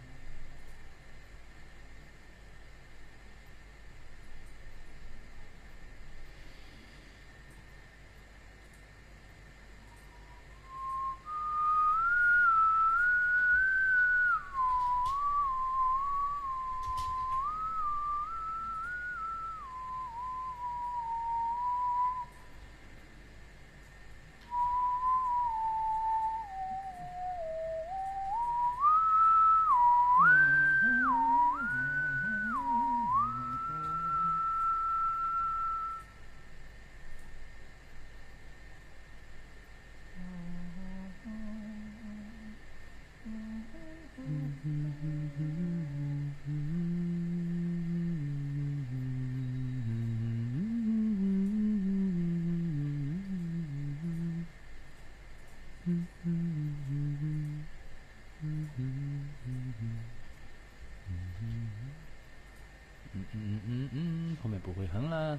不会哼了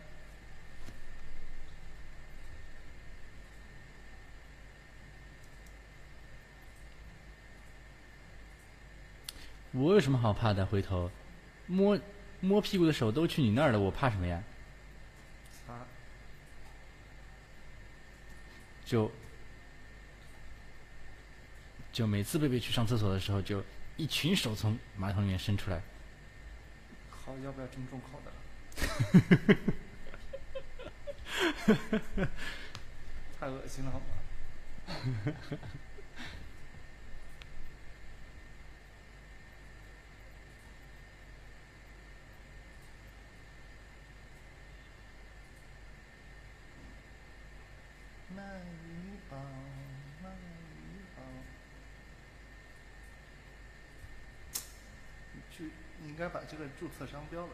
我有什么好怕的？回头。摸摸屁股的手都去你那儿了我怕什么呀？擦。就就每次贝贝去上厕所的时候就一群手从马桶里面伸出来。好要不要这么重口的哈哈哈！太恶心了，好吗？哈。应该把这个注册商标了。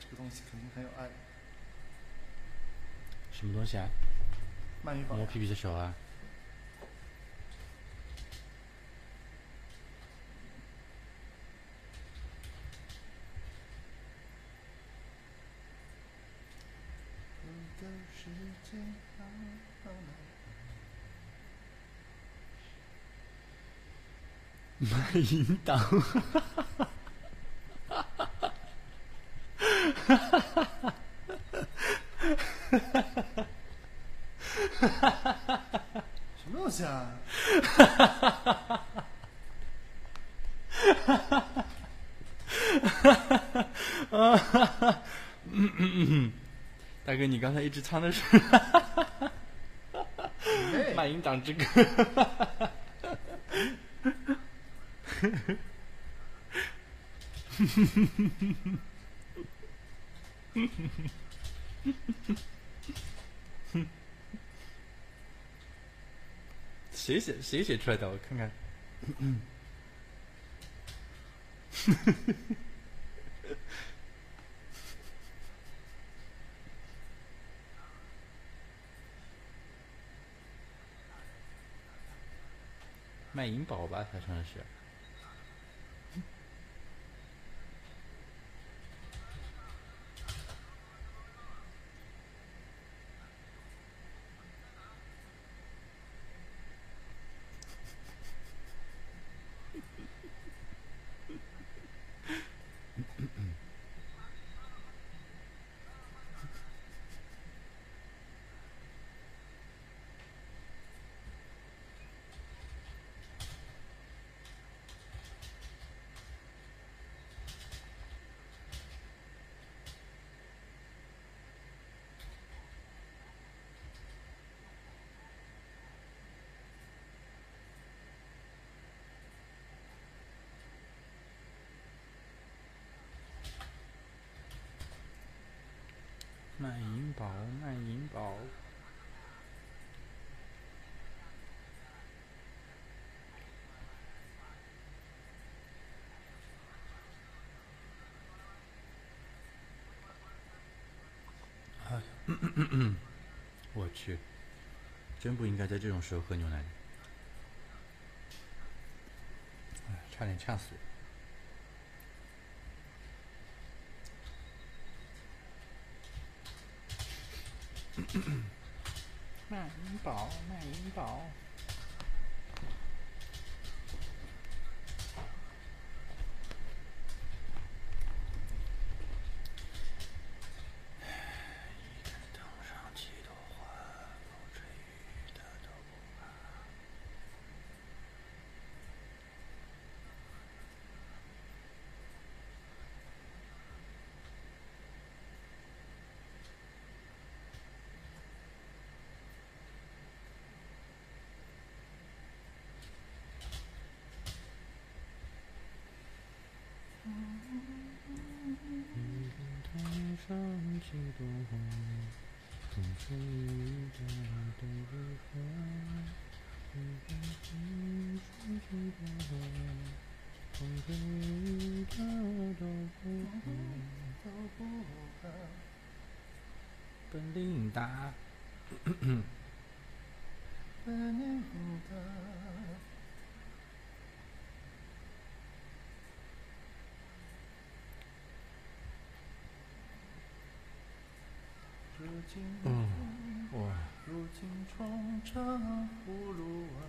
这个东西肯定很有爱。什么东西啊？摸屁屁的手啊！卖淫党！西啊？大哥，你刚才一直唱的是哎卖淫党之歌。谁写谁写出来的？我看看。卖银宝吧，他唱的是。卖银宝，卖银宝。我去，真不应该在这种时候喝牛奶。差点呛死。卖银宝，卖银宝。藤上几朵花，风吹雨打都不怕。藤上几朵花，风吹雨打都不怕。藤上几朵花，风吹雨打都不怕。都不怕。本领大，本领大。如今，嗯，哇，如今冲着葫芦娃。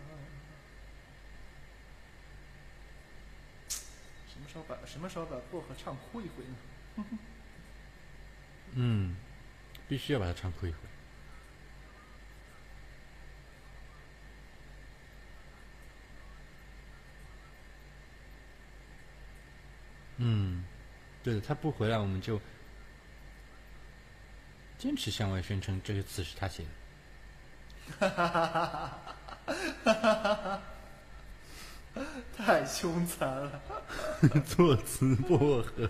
什么时候把什么时候把薄荷唱哭一回呢？嗯，必须要把它唱哭一回。嗯，对的，他不回来，我们就坚持向外宣称这个词是他写的。哈哈哈！哈太凶残了。作词薄荷。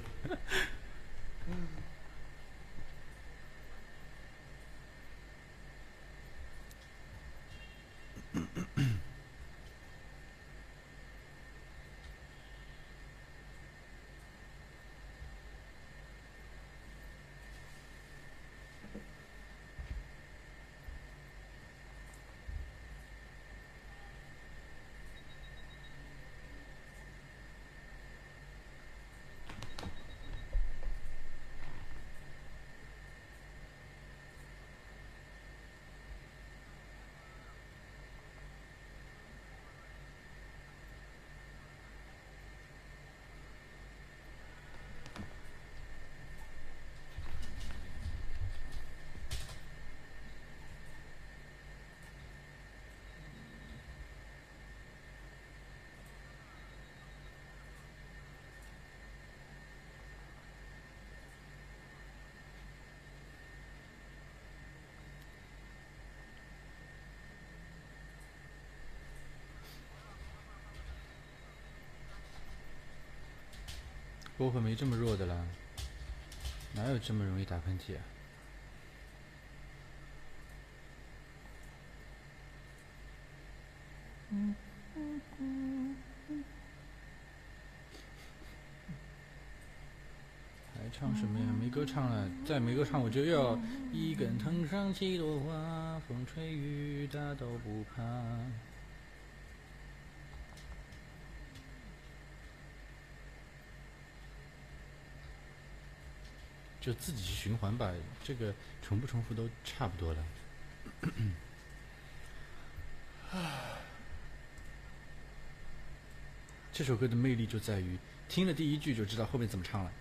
薄荷没这么弱的啦，哪有这么容易打喷嚏啊？还唱什么呀？没歌唱了，再没歌唱我就要一根藤上七朵花，风吹雨打都不怕。就自己去循环吧，这个重不重复都差不多了。这首歌的魅力就在于听了第一句就知道后面怎么唱了。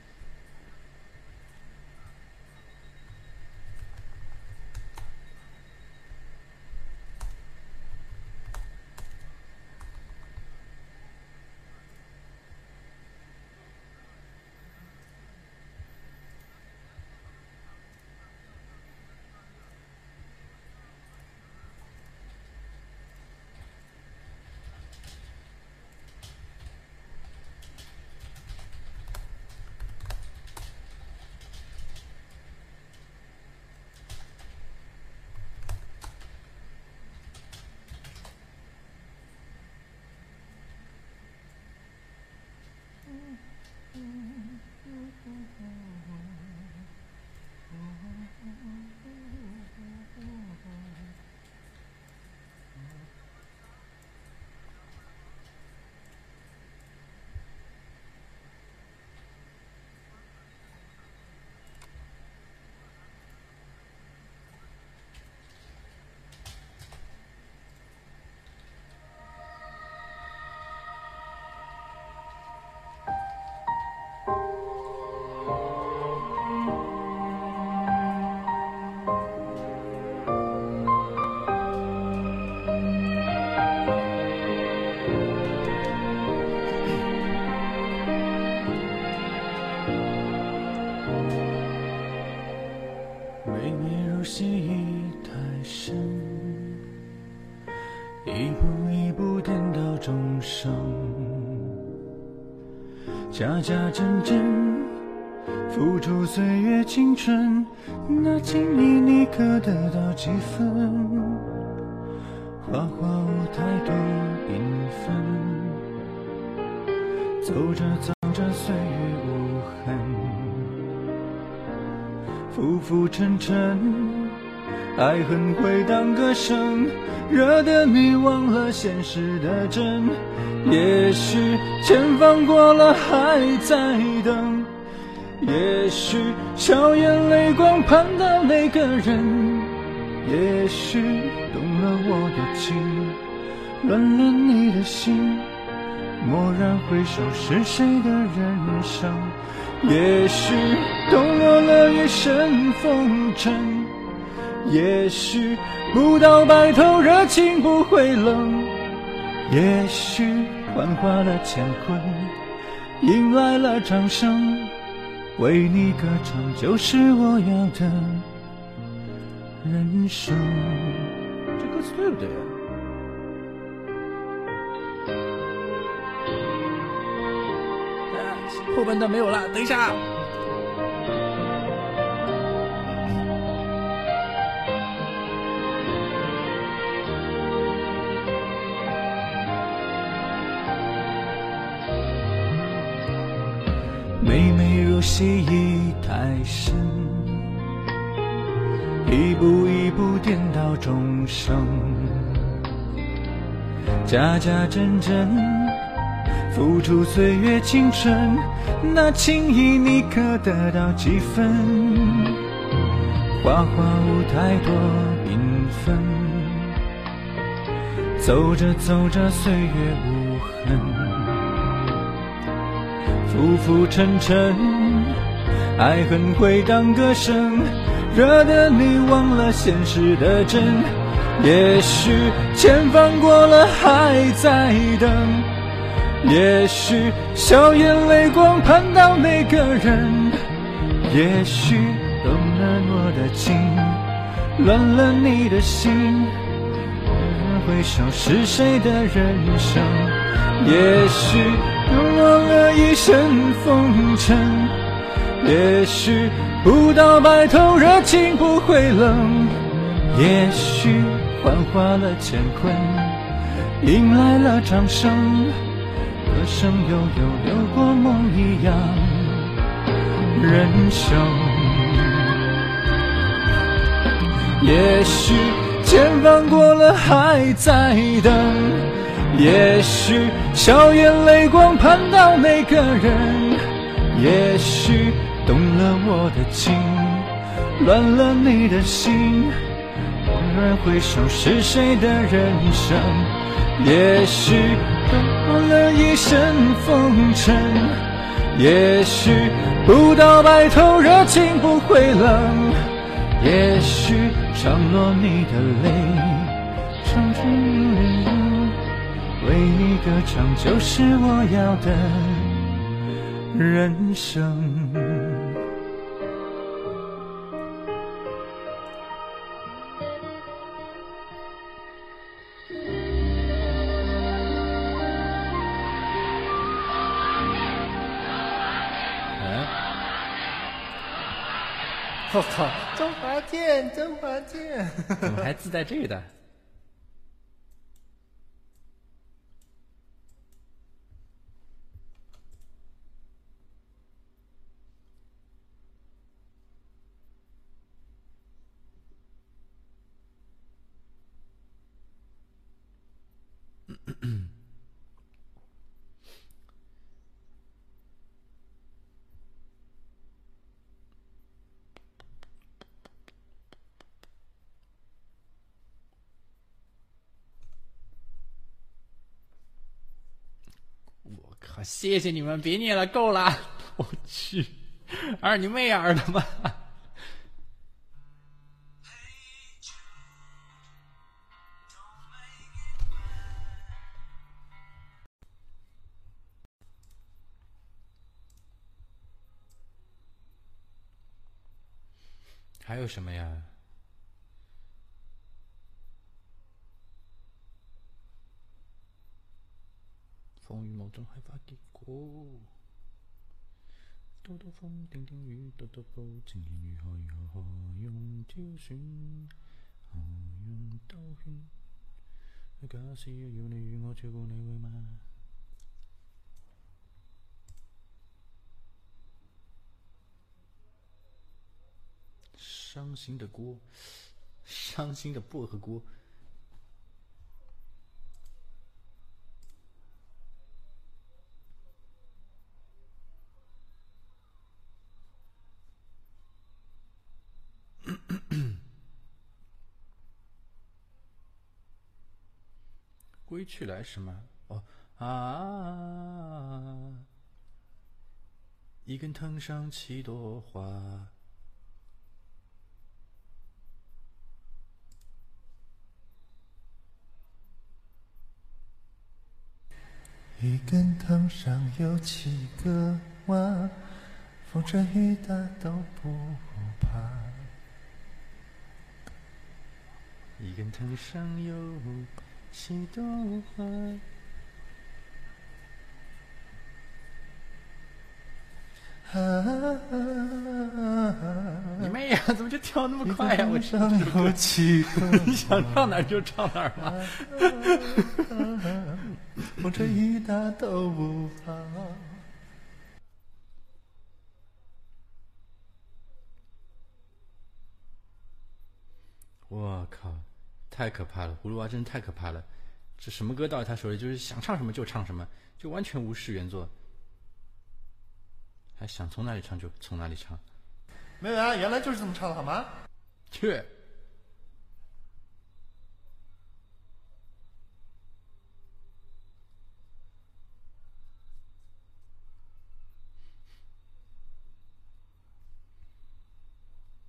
妹妹入戏太深，一步一步颠倒众生。假假真真，付出岁月青春，那情谊你可得到几分？花花无太多缤纷，走着走着岁月无痕，浮浮沉沉，爱恨回荡歌声，惹得你忘了现实的真。也许前方过了还在等，也许笑眼泪光盼到那个人，也许动了我的情，乱了你的心。蓦然回首，是谁的人生？也许抖落了一身风尘，也许不到白头，热情不会冷。也许幻化了乾坤，迎来了掌声，为你歌唱就是我要的人生。这歌词对不对啊？后半段没有了，等一下。记忆太深，一步一步颠倒众生，假假真真，付出岁月青春，那情谊你可得到几分？花花无太多缤纷，走着走着岁月无痕。浮浮沉沉，爱恨回荡歌声，惹得你忘了现实的真。也许前方过了还在等，也许笑眼泪光盼到那个人，也许懂了我的情，乱了你的心。回首是谁的人生？也许。用了一身风尘，也许不到白头，热情不会冷。也许幻化了乾坤，迎来了掌声，歌声悠悠流过梦一样人生。也许前方过了还在等。也许笑眼泪光盼到那个人，也许懂了我的情，乱了你的心。蓦然回首，是谁的人生？也许懂了一身风尘，也许不到白头，热情不会冷。也许尝落你的泪，尝尽你的。为你歌唱，就是我要的人生。我靠，周华健，周华健，怎么还自带这个的？我靠！谢谢你们，别念了，够了！我去，二你妹儿的吗？还有什么呀？总害怕结果多多风风雨雨多多保持应该如何用挑选何用多恨假使要你与我这个你月嘛伤心的歌伤心的薄荷归去来什么？哦啊！一根藤上七朵花。一根藤上有七个娃，风吹雨打都不怕。一根藤上有七朵花。啊！你妹呀！怎么就跳那么快呀？我上有七个，你想唱哪儿就唱哪儿吧。风吹雨打都不怕。我靠，太可怕了！葫芦娃真的太可怕了。这什么歌到他手里就是想唱什么就唱什么，就完全无视原作，还想从哪里唱就从哪里唱。没有啊，原来就是这么唱的好吗？去。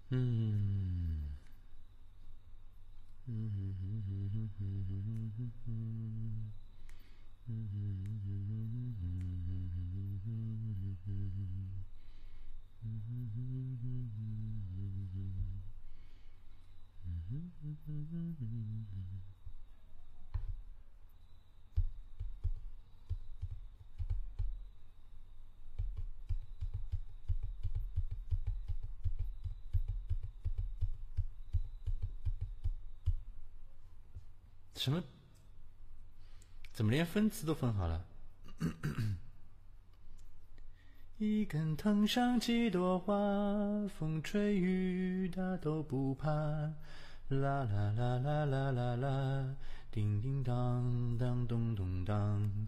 嗯，什么？怎么连分词都分好了？一根藤上几朵花，风吹雨打都不怕。啦啦啦啦啦啦啦，叮叮当当咚咚当。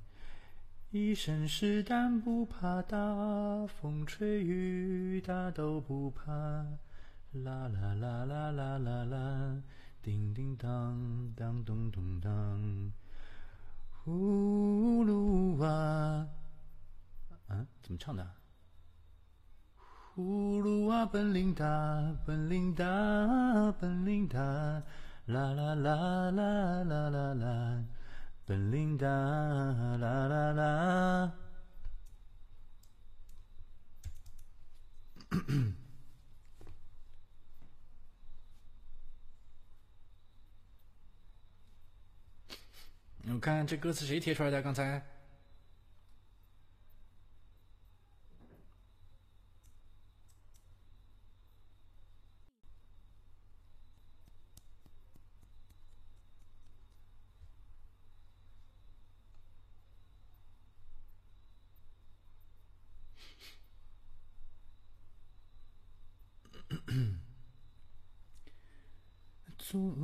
一身是胆不怕大，风吹雨打都不怕。啦啦啦啦啦啦啦。叮叮当当咚咚当，葫芦娃，啊，怎么唱的？葫芦娃本领大，本领大，本领大，啦啦啦啦啦啦啦，本领大，啦啦啦。我看这歌词谁贴出来的？刚才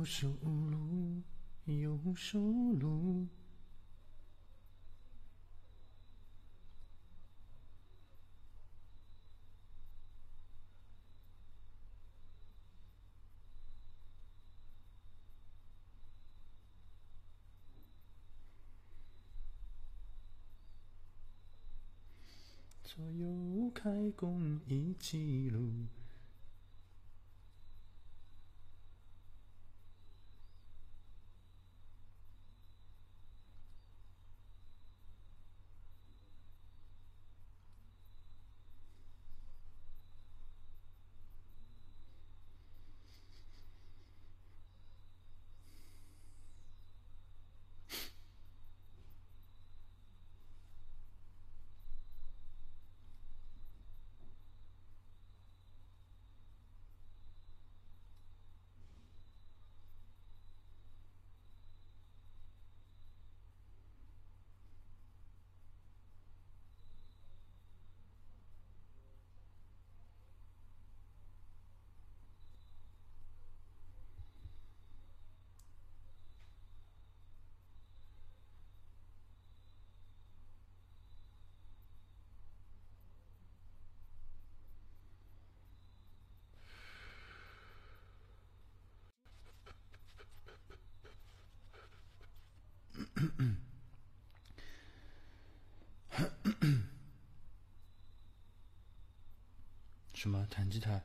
收时路有收路左右开弓一起路什么弹吉他？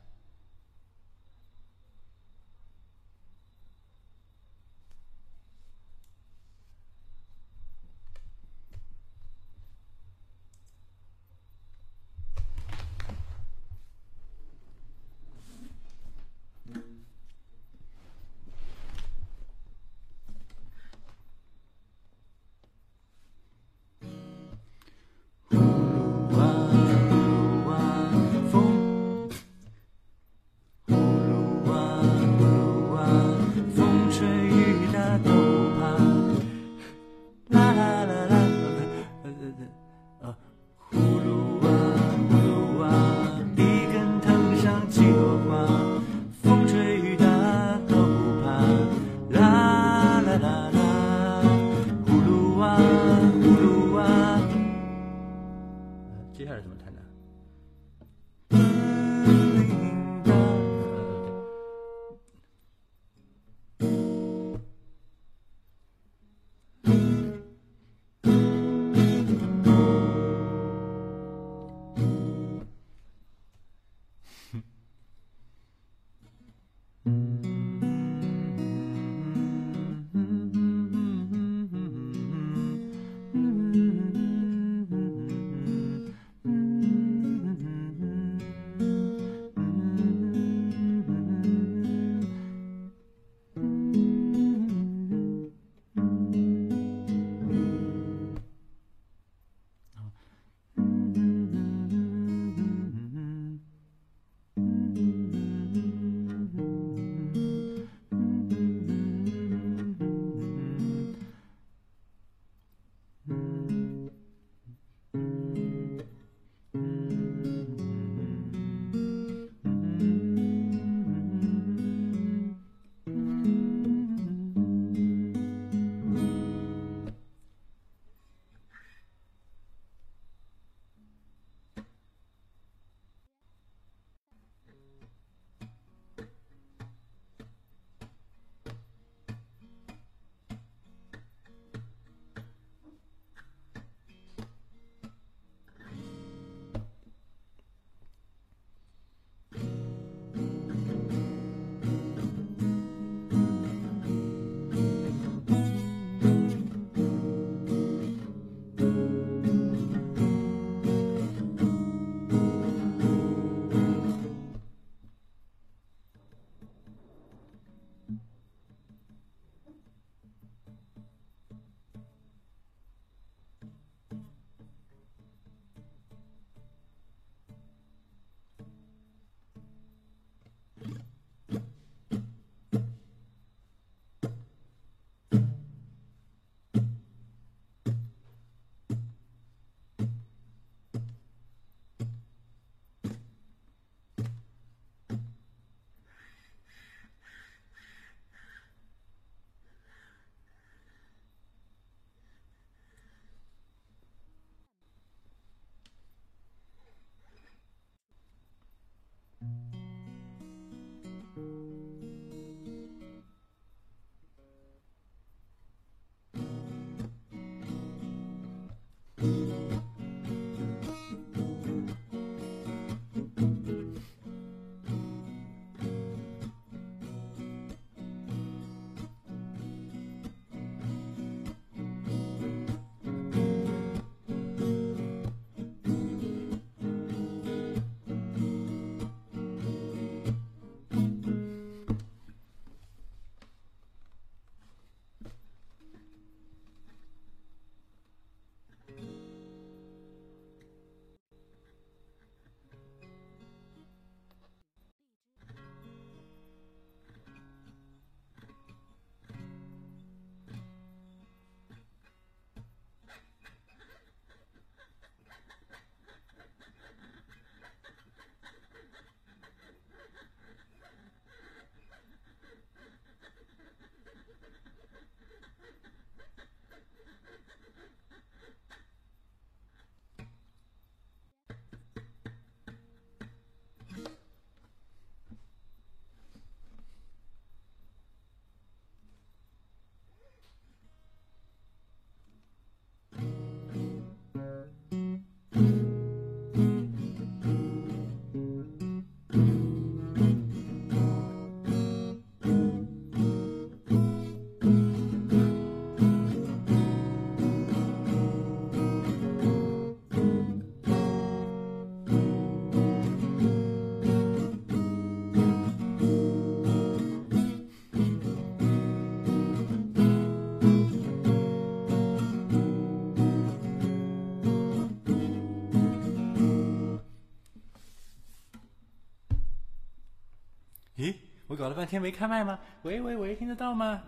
搞了半天没开麦吗？喂喂喂，听得到吗？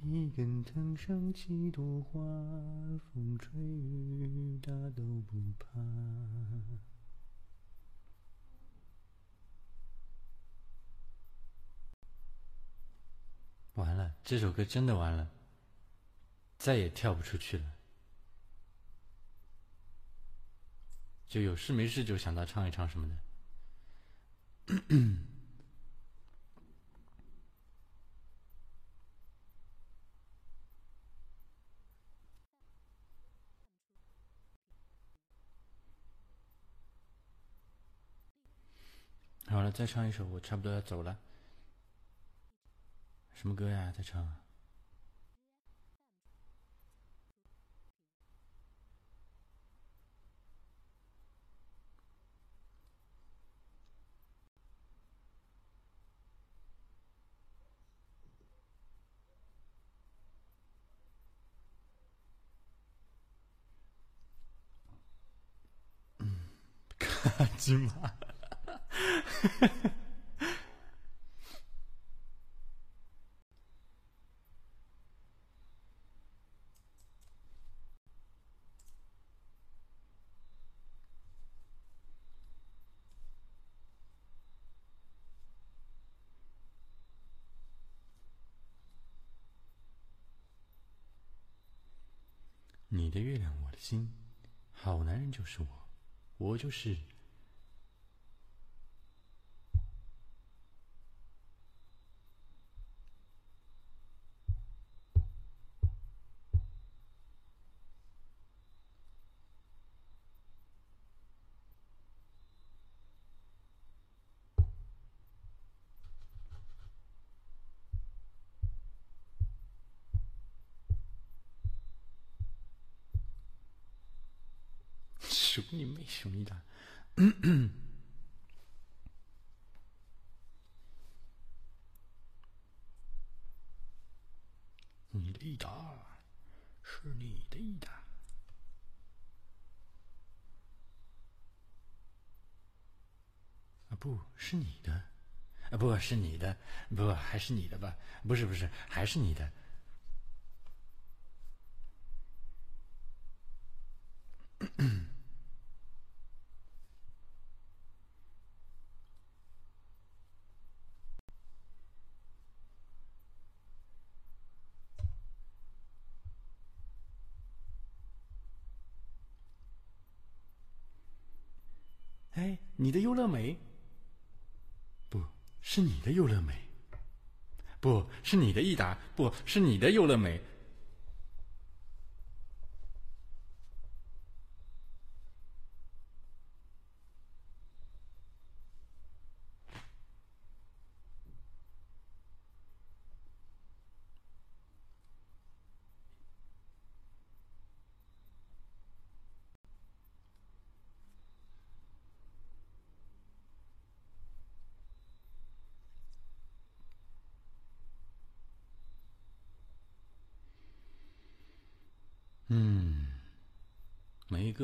一根藤上七朵花，风吹雨打都不怕。完了，这首歌真的完了，再也跳不出去了。就有事没事就想到唱一唱什么的。好了，再唱一首，我差不多要走了。什么歌呀？在唱啊。嗯，卡金马。你的月亮，我的心，好男人就是我，我就是。你妹，数你大！你的一打是你的一打啊，不是你的啊，不是你的，不还是你的吧？不是不是，还是你的。哎，你的优乐美，不是你的优乐美，不是你的益达，不是你的优乐美。嗯，没歌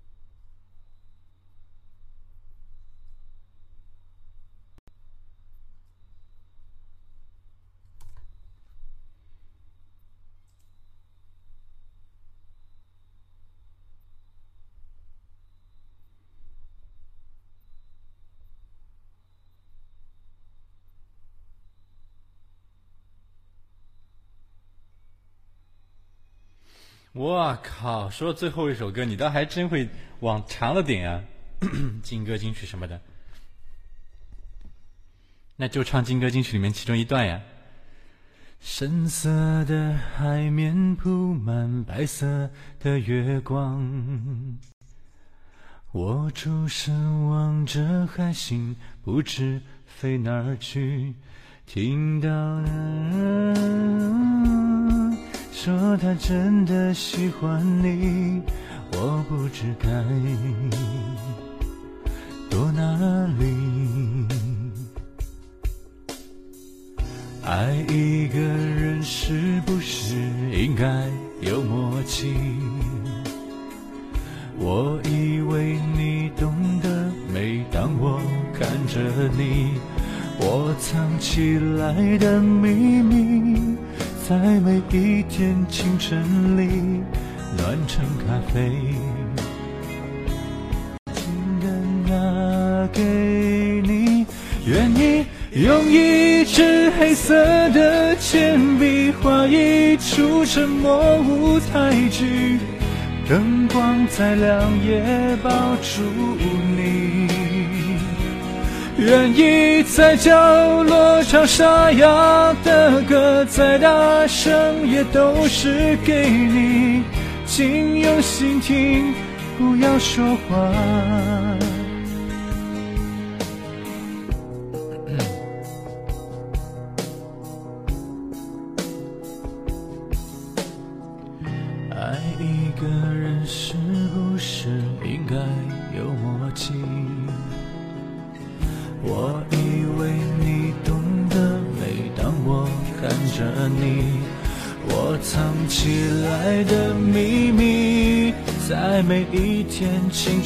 我靠！说最后一首歌，你倒还真会往长了点啊，金歌金曲什么的，那就唱金歌金曲里面其中一段呀。深色的海面铺满白色的月光，我出神望着海星，不知飞哪儿去。听到的人说他真的喜欢你，我不知该躲哪里。爱一个人是不是应该有默契？我以为你懂得，每当我看着你，我藏起来的秘密，在每一天清晨里暖成咖啡，请的拿给你，愿意。用一支黑色的铅笔画一出沉默舞台剧，灯光再亮也抱住你。愿意在角落唱沙哑的歌，再大声也都是给你，请用心听，不要说话。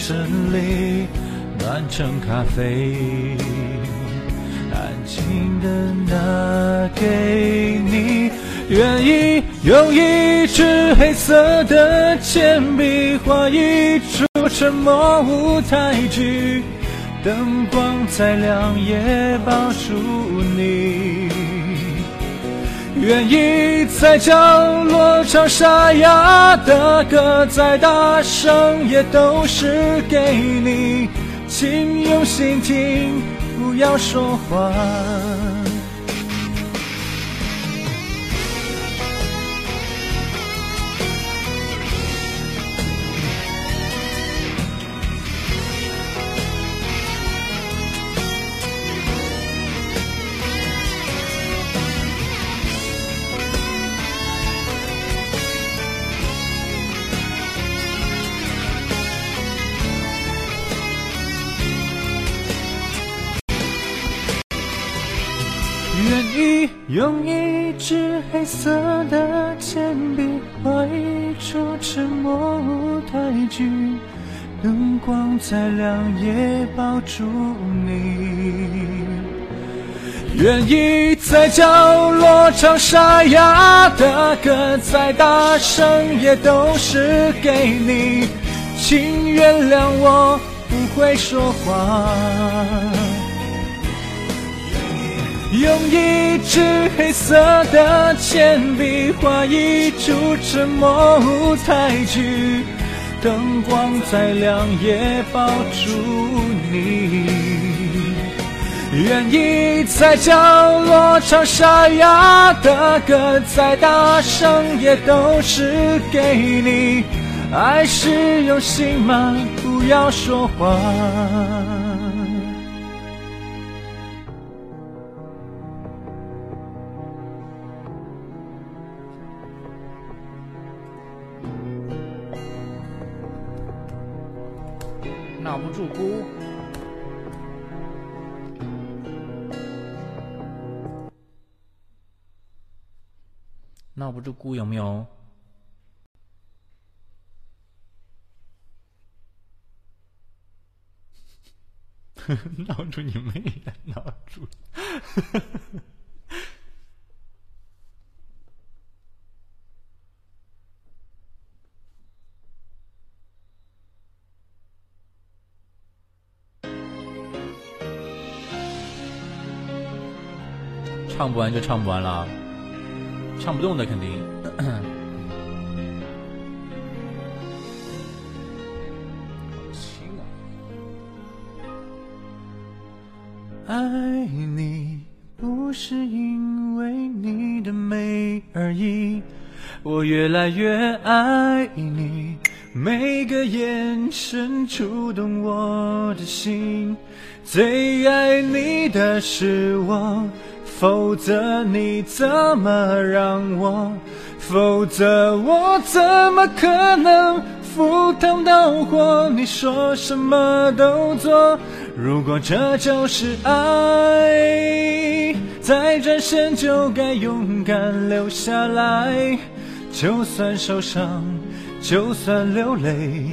清晨里，暖成咖啡，安静的拿给你。愿意用一支黑色的铅笔画一出沉默舞台剧，灯光再亮也抱住你。愿意在角落唱沙哑的歌，再大声也都是给你，请用心听，不要说话。住你。愿意在角落唱沙哑的歌，再大声也都是给你。请原谅我不会说话。用一支黑色的铅笔画一出沉默舞台剧，灯光再亮也抱住你。愿意在角落唱沙哑的歌，再大声也都是给你。爱是用心吗？不要说话。闹不住姑有没有？闹住你妹呀！闹住！唱不完就唱不完了，唱不动的肯定。爱你不是。是因为你的美而已。我越来越爱你，每个眼神触动我的心。最爱你的是我，否则你怎么让我？否则我怎么可能赴汤蹈火？你说什么都做。如果这就是爱，再转身就该勇敢留下来。就算受伤，就算流泪，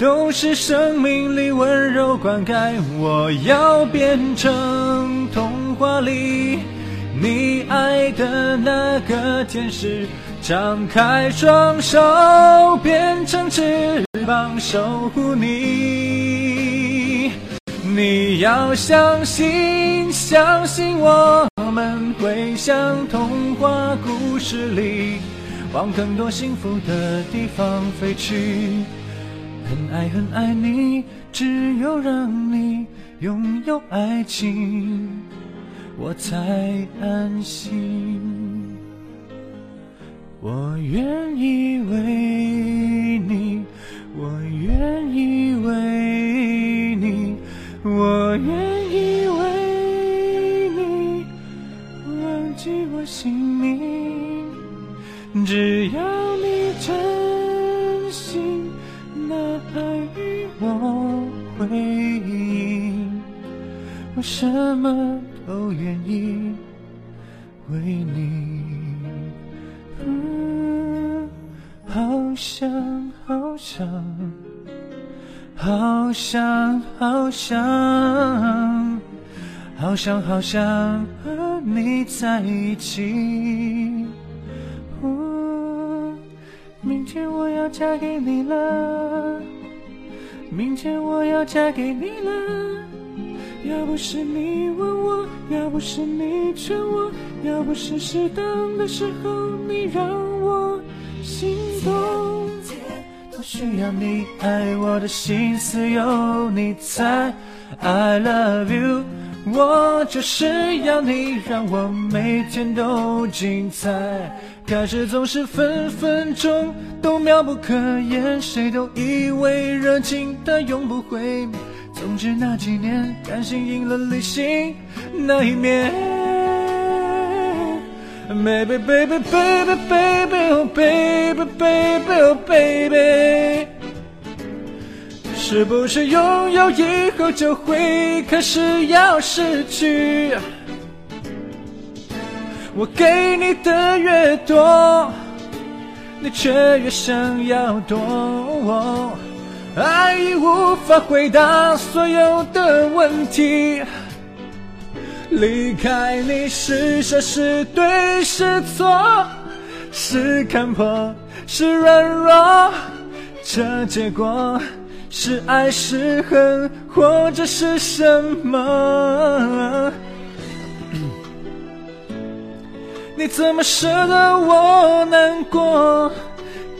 都是生命里温柔灌溉。我要变成童话里你爱的那个天使，张开双手，变成翅膀守护你。你要相信，相信我们会像童话故事里，往更多幸福的地方飞去。很爱很爱你，只有让你拥有爱情，我才安心。我愿意为你，我愿意为你，我愿意为你忘记我姓名，只要你真心拿爱与我回应，我什么都愿意为你。好想好想，好想好想，好想好想和你在一起。明天我要嫁给你了，明天我要嫁给你了。要不是你问我，要不是你劝我，要不是适当的时候你让我心动，我需要你爱我的心思有你猜，I love you，我就是要你让我每天都精彩。开始总是分分钟都妙不可言，谁都以为热情它永不会灭。总之那几年，感性赢了理性那一面。Baby baby baby baby oh baby baby oh baby，是不是拥有以后就会开始要失去？我给你的越多，你却越想要多。爱已无法回答所有的问题，离开你是傻是对是错，是看破是软弱，这结果是爱是恨，或者是什么？你怎么舍得我难过？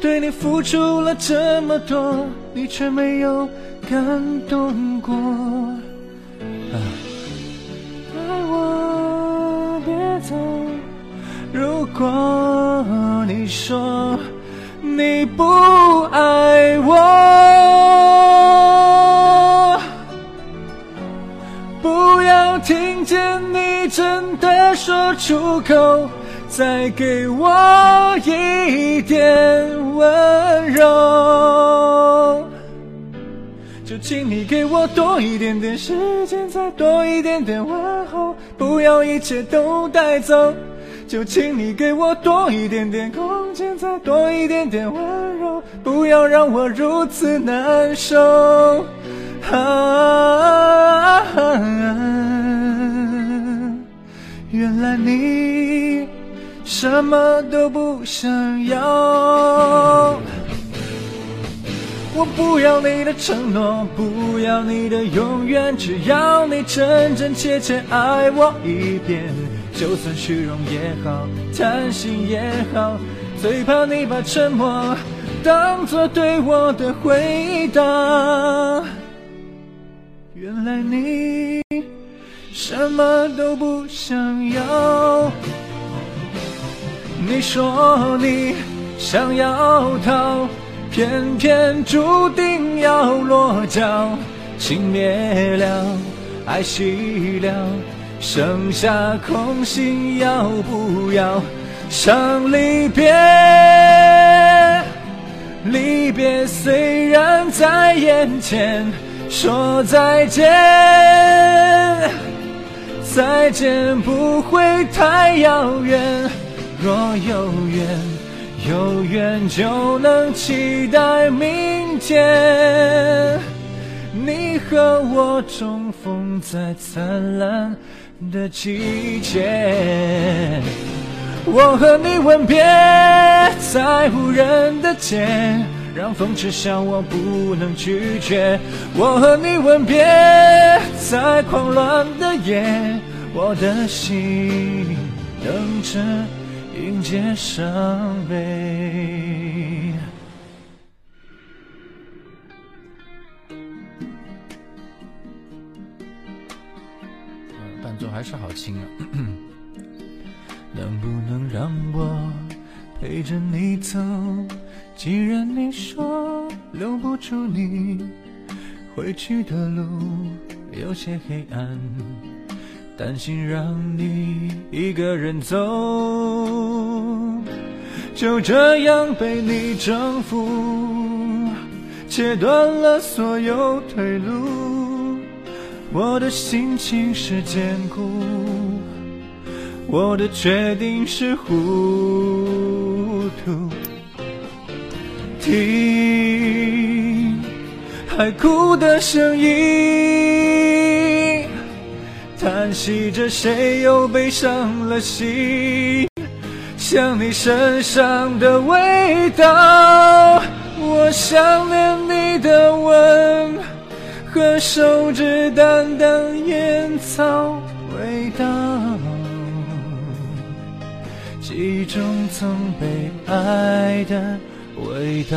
对你付出了这么多，你却没有感动过。爱我别走，如果你说你不爱我，不要听见你真的说出口。再给我一点温柔，就请你给我多一点点时间，再多一点点问候，不要一切都带走。就请你给我多一点点空间，再多一点点温柔，不要让我如此难受。啊，原来你。什么都不想要，我不要你的承诺，不要你的永远，只要你真真切切爱我一遍。就算虚荣也好，贪心也好，最怕你把沉默当作对我的回答。原来你什么都不想要。你说你想要逃，偏偏注定要落脚。情灭了，爱熄了，剩下空心，要不要伤离别？离别虽然在眼前，说再见，再见不会太遥远。若有缘，有缘就能期待明天。你和我重逢在灿烂的季节。我和你吻别在无人的街，让风痴笑我不能拒绝。我和你吻别在狂乱的夜，我的心等着迎接伤悲。嗯伴奏还是好轻啊。能不能让我陪着你走？既然你说留不住你，回去的路有些黑暗，担心让你一个人走，就这样被你征服，切断了所有退路，我的心情是坚固。我的决定是糊涂，听海哭的声音，叹息着谁又背上了心，想你身上的味道，我想念你的吻和手指淡淡烟草味道。记忆中曾被爱的味道。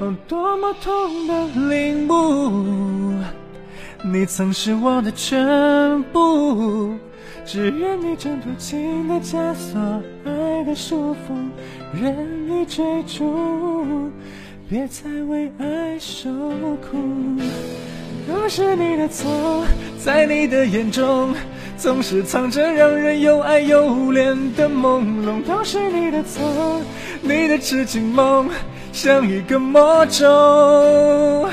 哦，多么痛的领悟。你曾是我的全部，只愿你挣脱情的枷锁，爱的束缚，任你追逐，别再为爱受苦。都是你的错，在你的眼中。总是藏着让人又爱又怜的朦胧，都是你的错，你的痴情梦像一个魔咒，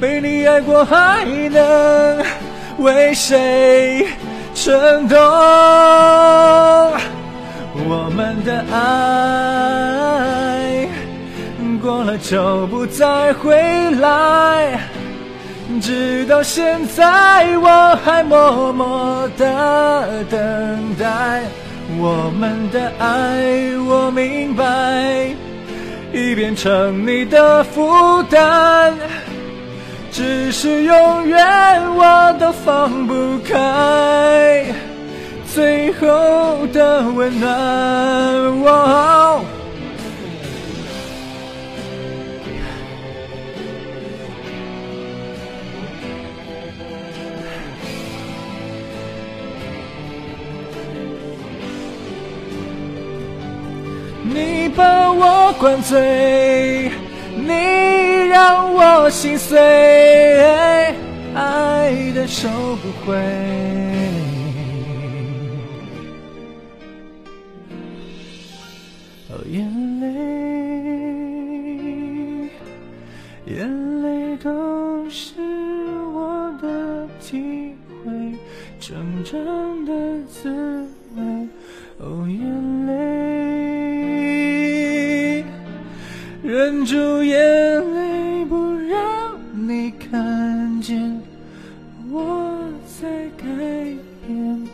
被你爱过还能为谁蠢动？我们的爱过了就不再回来。直到现在，我还默默的等待我们的爱。我明白，已变成你的负担，只是永远我都放不开最后的温暖。你把我灌醉，你让我心碎，爱的收不回。哦，眼泪，眼泪都是我的体会，真正的滋味。哦，眼泪。忍住眼泪，不让你看见我在改变，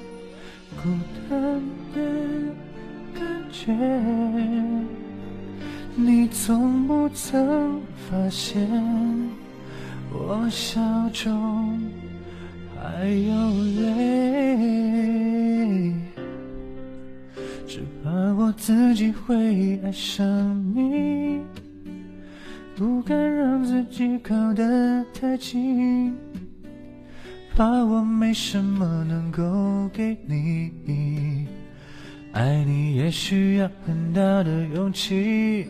孤单。的感觉，你从不曾发现我笑中还有泪，只怕我自己会爱上你，不敢让自己靠得太近。怕我没什么能够给你，爱你也需要很大的勇气。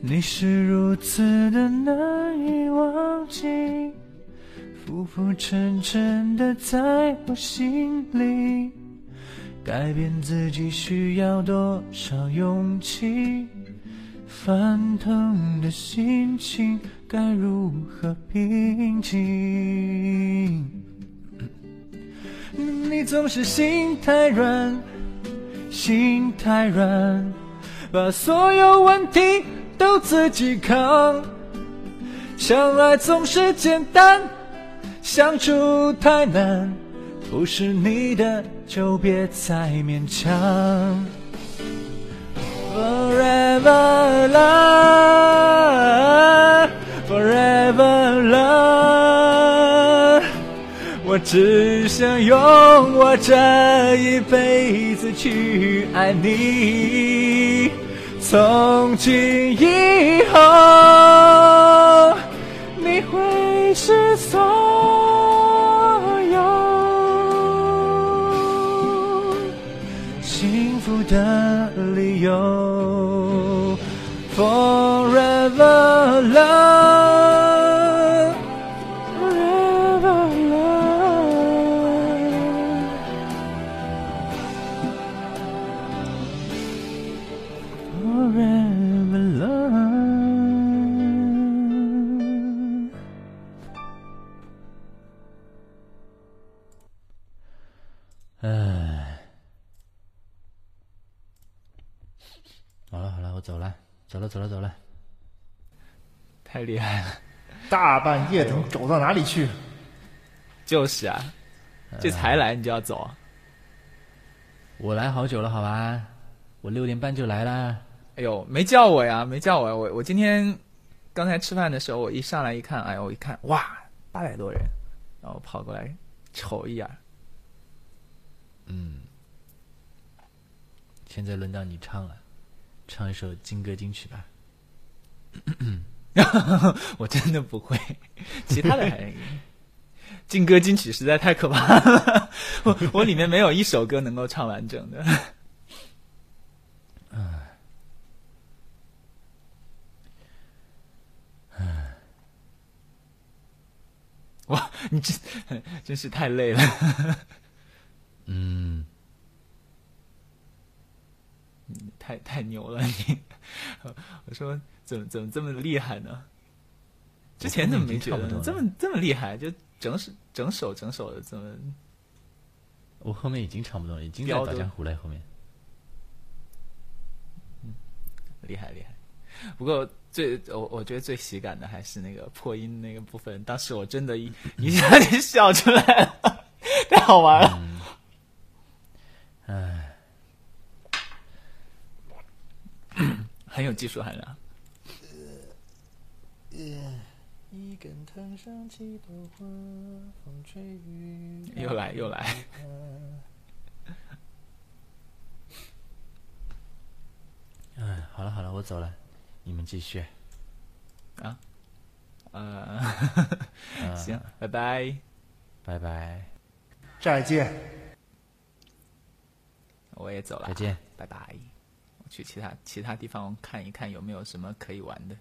你是如此的难以忘记，浮浮沉沉的在我心里。改变自己需要多少勇气？翻腾的心情该如何平静？你总是心太软，心太软，把所有问题都自己扛。相爱总是简单，相处太难，不是你的就别再勉强。Forever love, forever love，我只想用我这一辈子去爱你。从今以后，你会是所的理由。Forever 走了，走了走了。太厉害了，大半夜的，你走到哪里去？就是啊，这才来你就要走，我来好久了，好吧？我六点半就来了。哎呦，没叫我呀，没叫我呀，我我今天刚才吃饭的时候，我一上来一看，哎呦，我一看，哇，八百多人，然后跑过来瞅一眼，嗯，现在轮到你唱了，唱一首金歌金曲吧。我真的不会，其他的还劲歌金曲实在太可怕了，我我里面没有一首歌能够唱完整的。哇，你真真是太累了。嗯，太太牛了你！我说怎么怎么这么厉害呢？之前怎么没觉得呢？这么这么厉害，就整首整首整首的这么我后面已经唱不动了，已经在标的打江湖了。后面厉害厉害。不过最我我觉得最喜感的还是那个破音那个部分，当时我真的一一下就笑出来了，太好玩了。唉，很有技术含量。一根藤上七朵花，风吹雨打又来又来，哎，好了好了，我走了，你们继续。啊，呃，行，拜拜。拜拜，再见。我也走了，再见。拜拜。去其他其他地方看一看有没有什么可以玩的。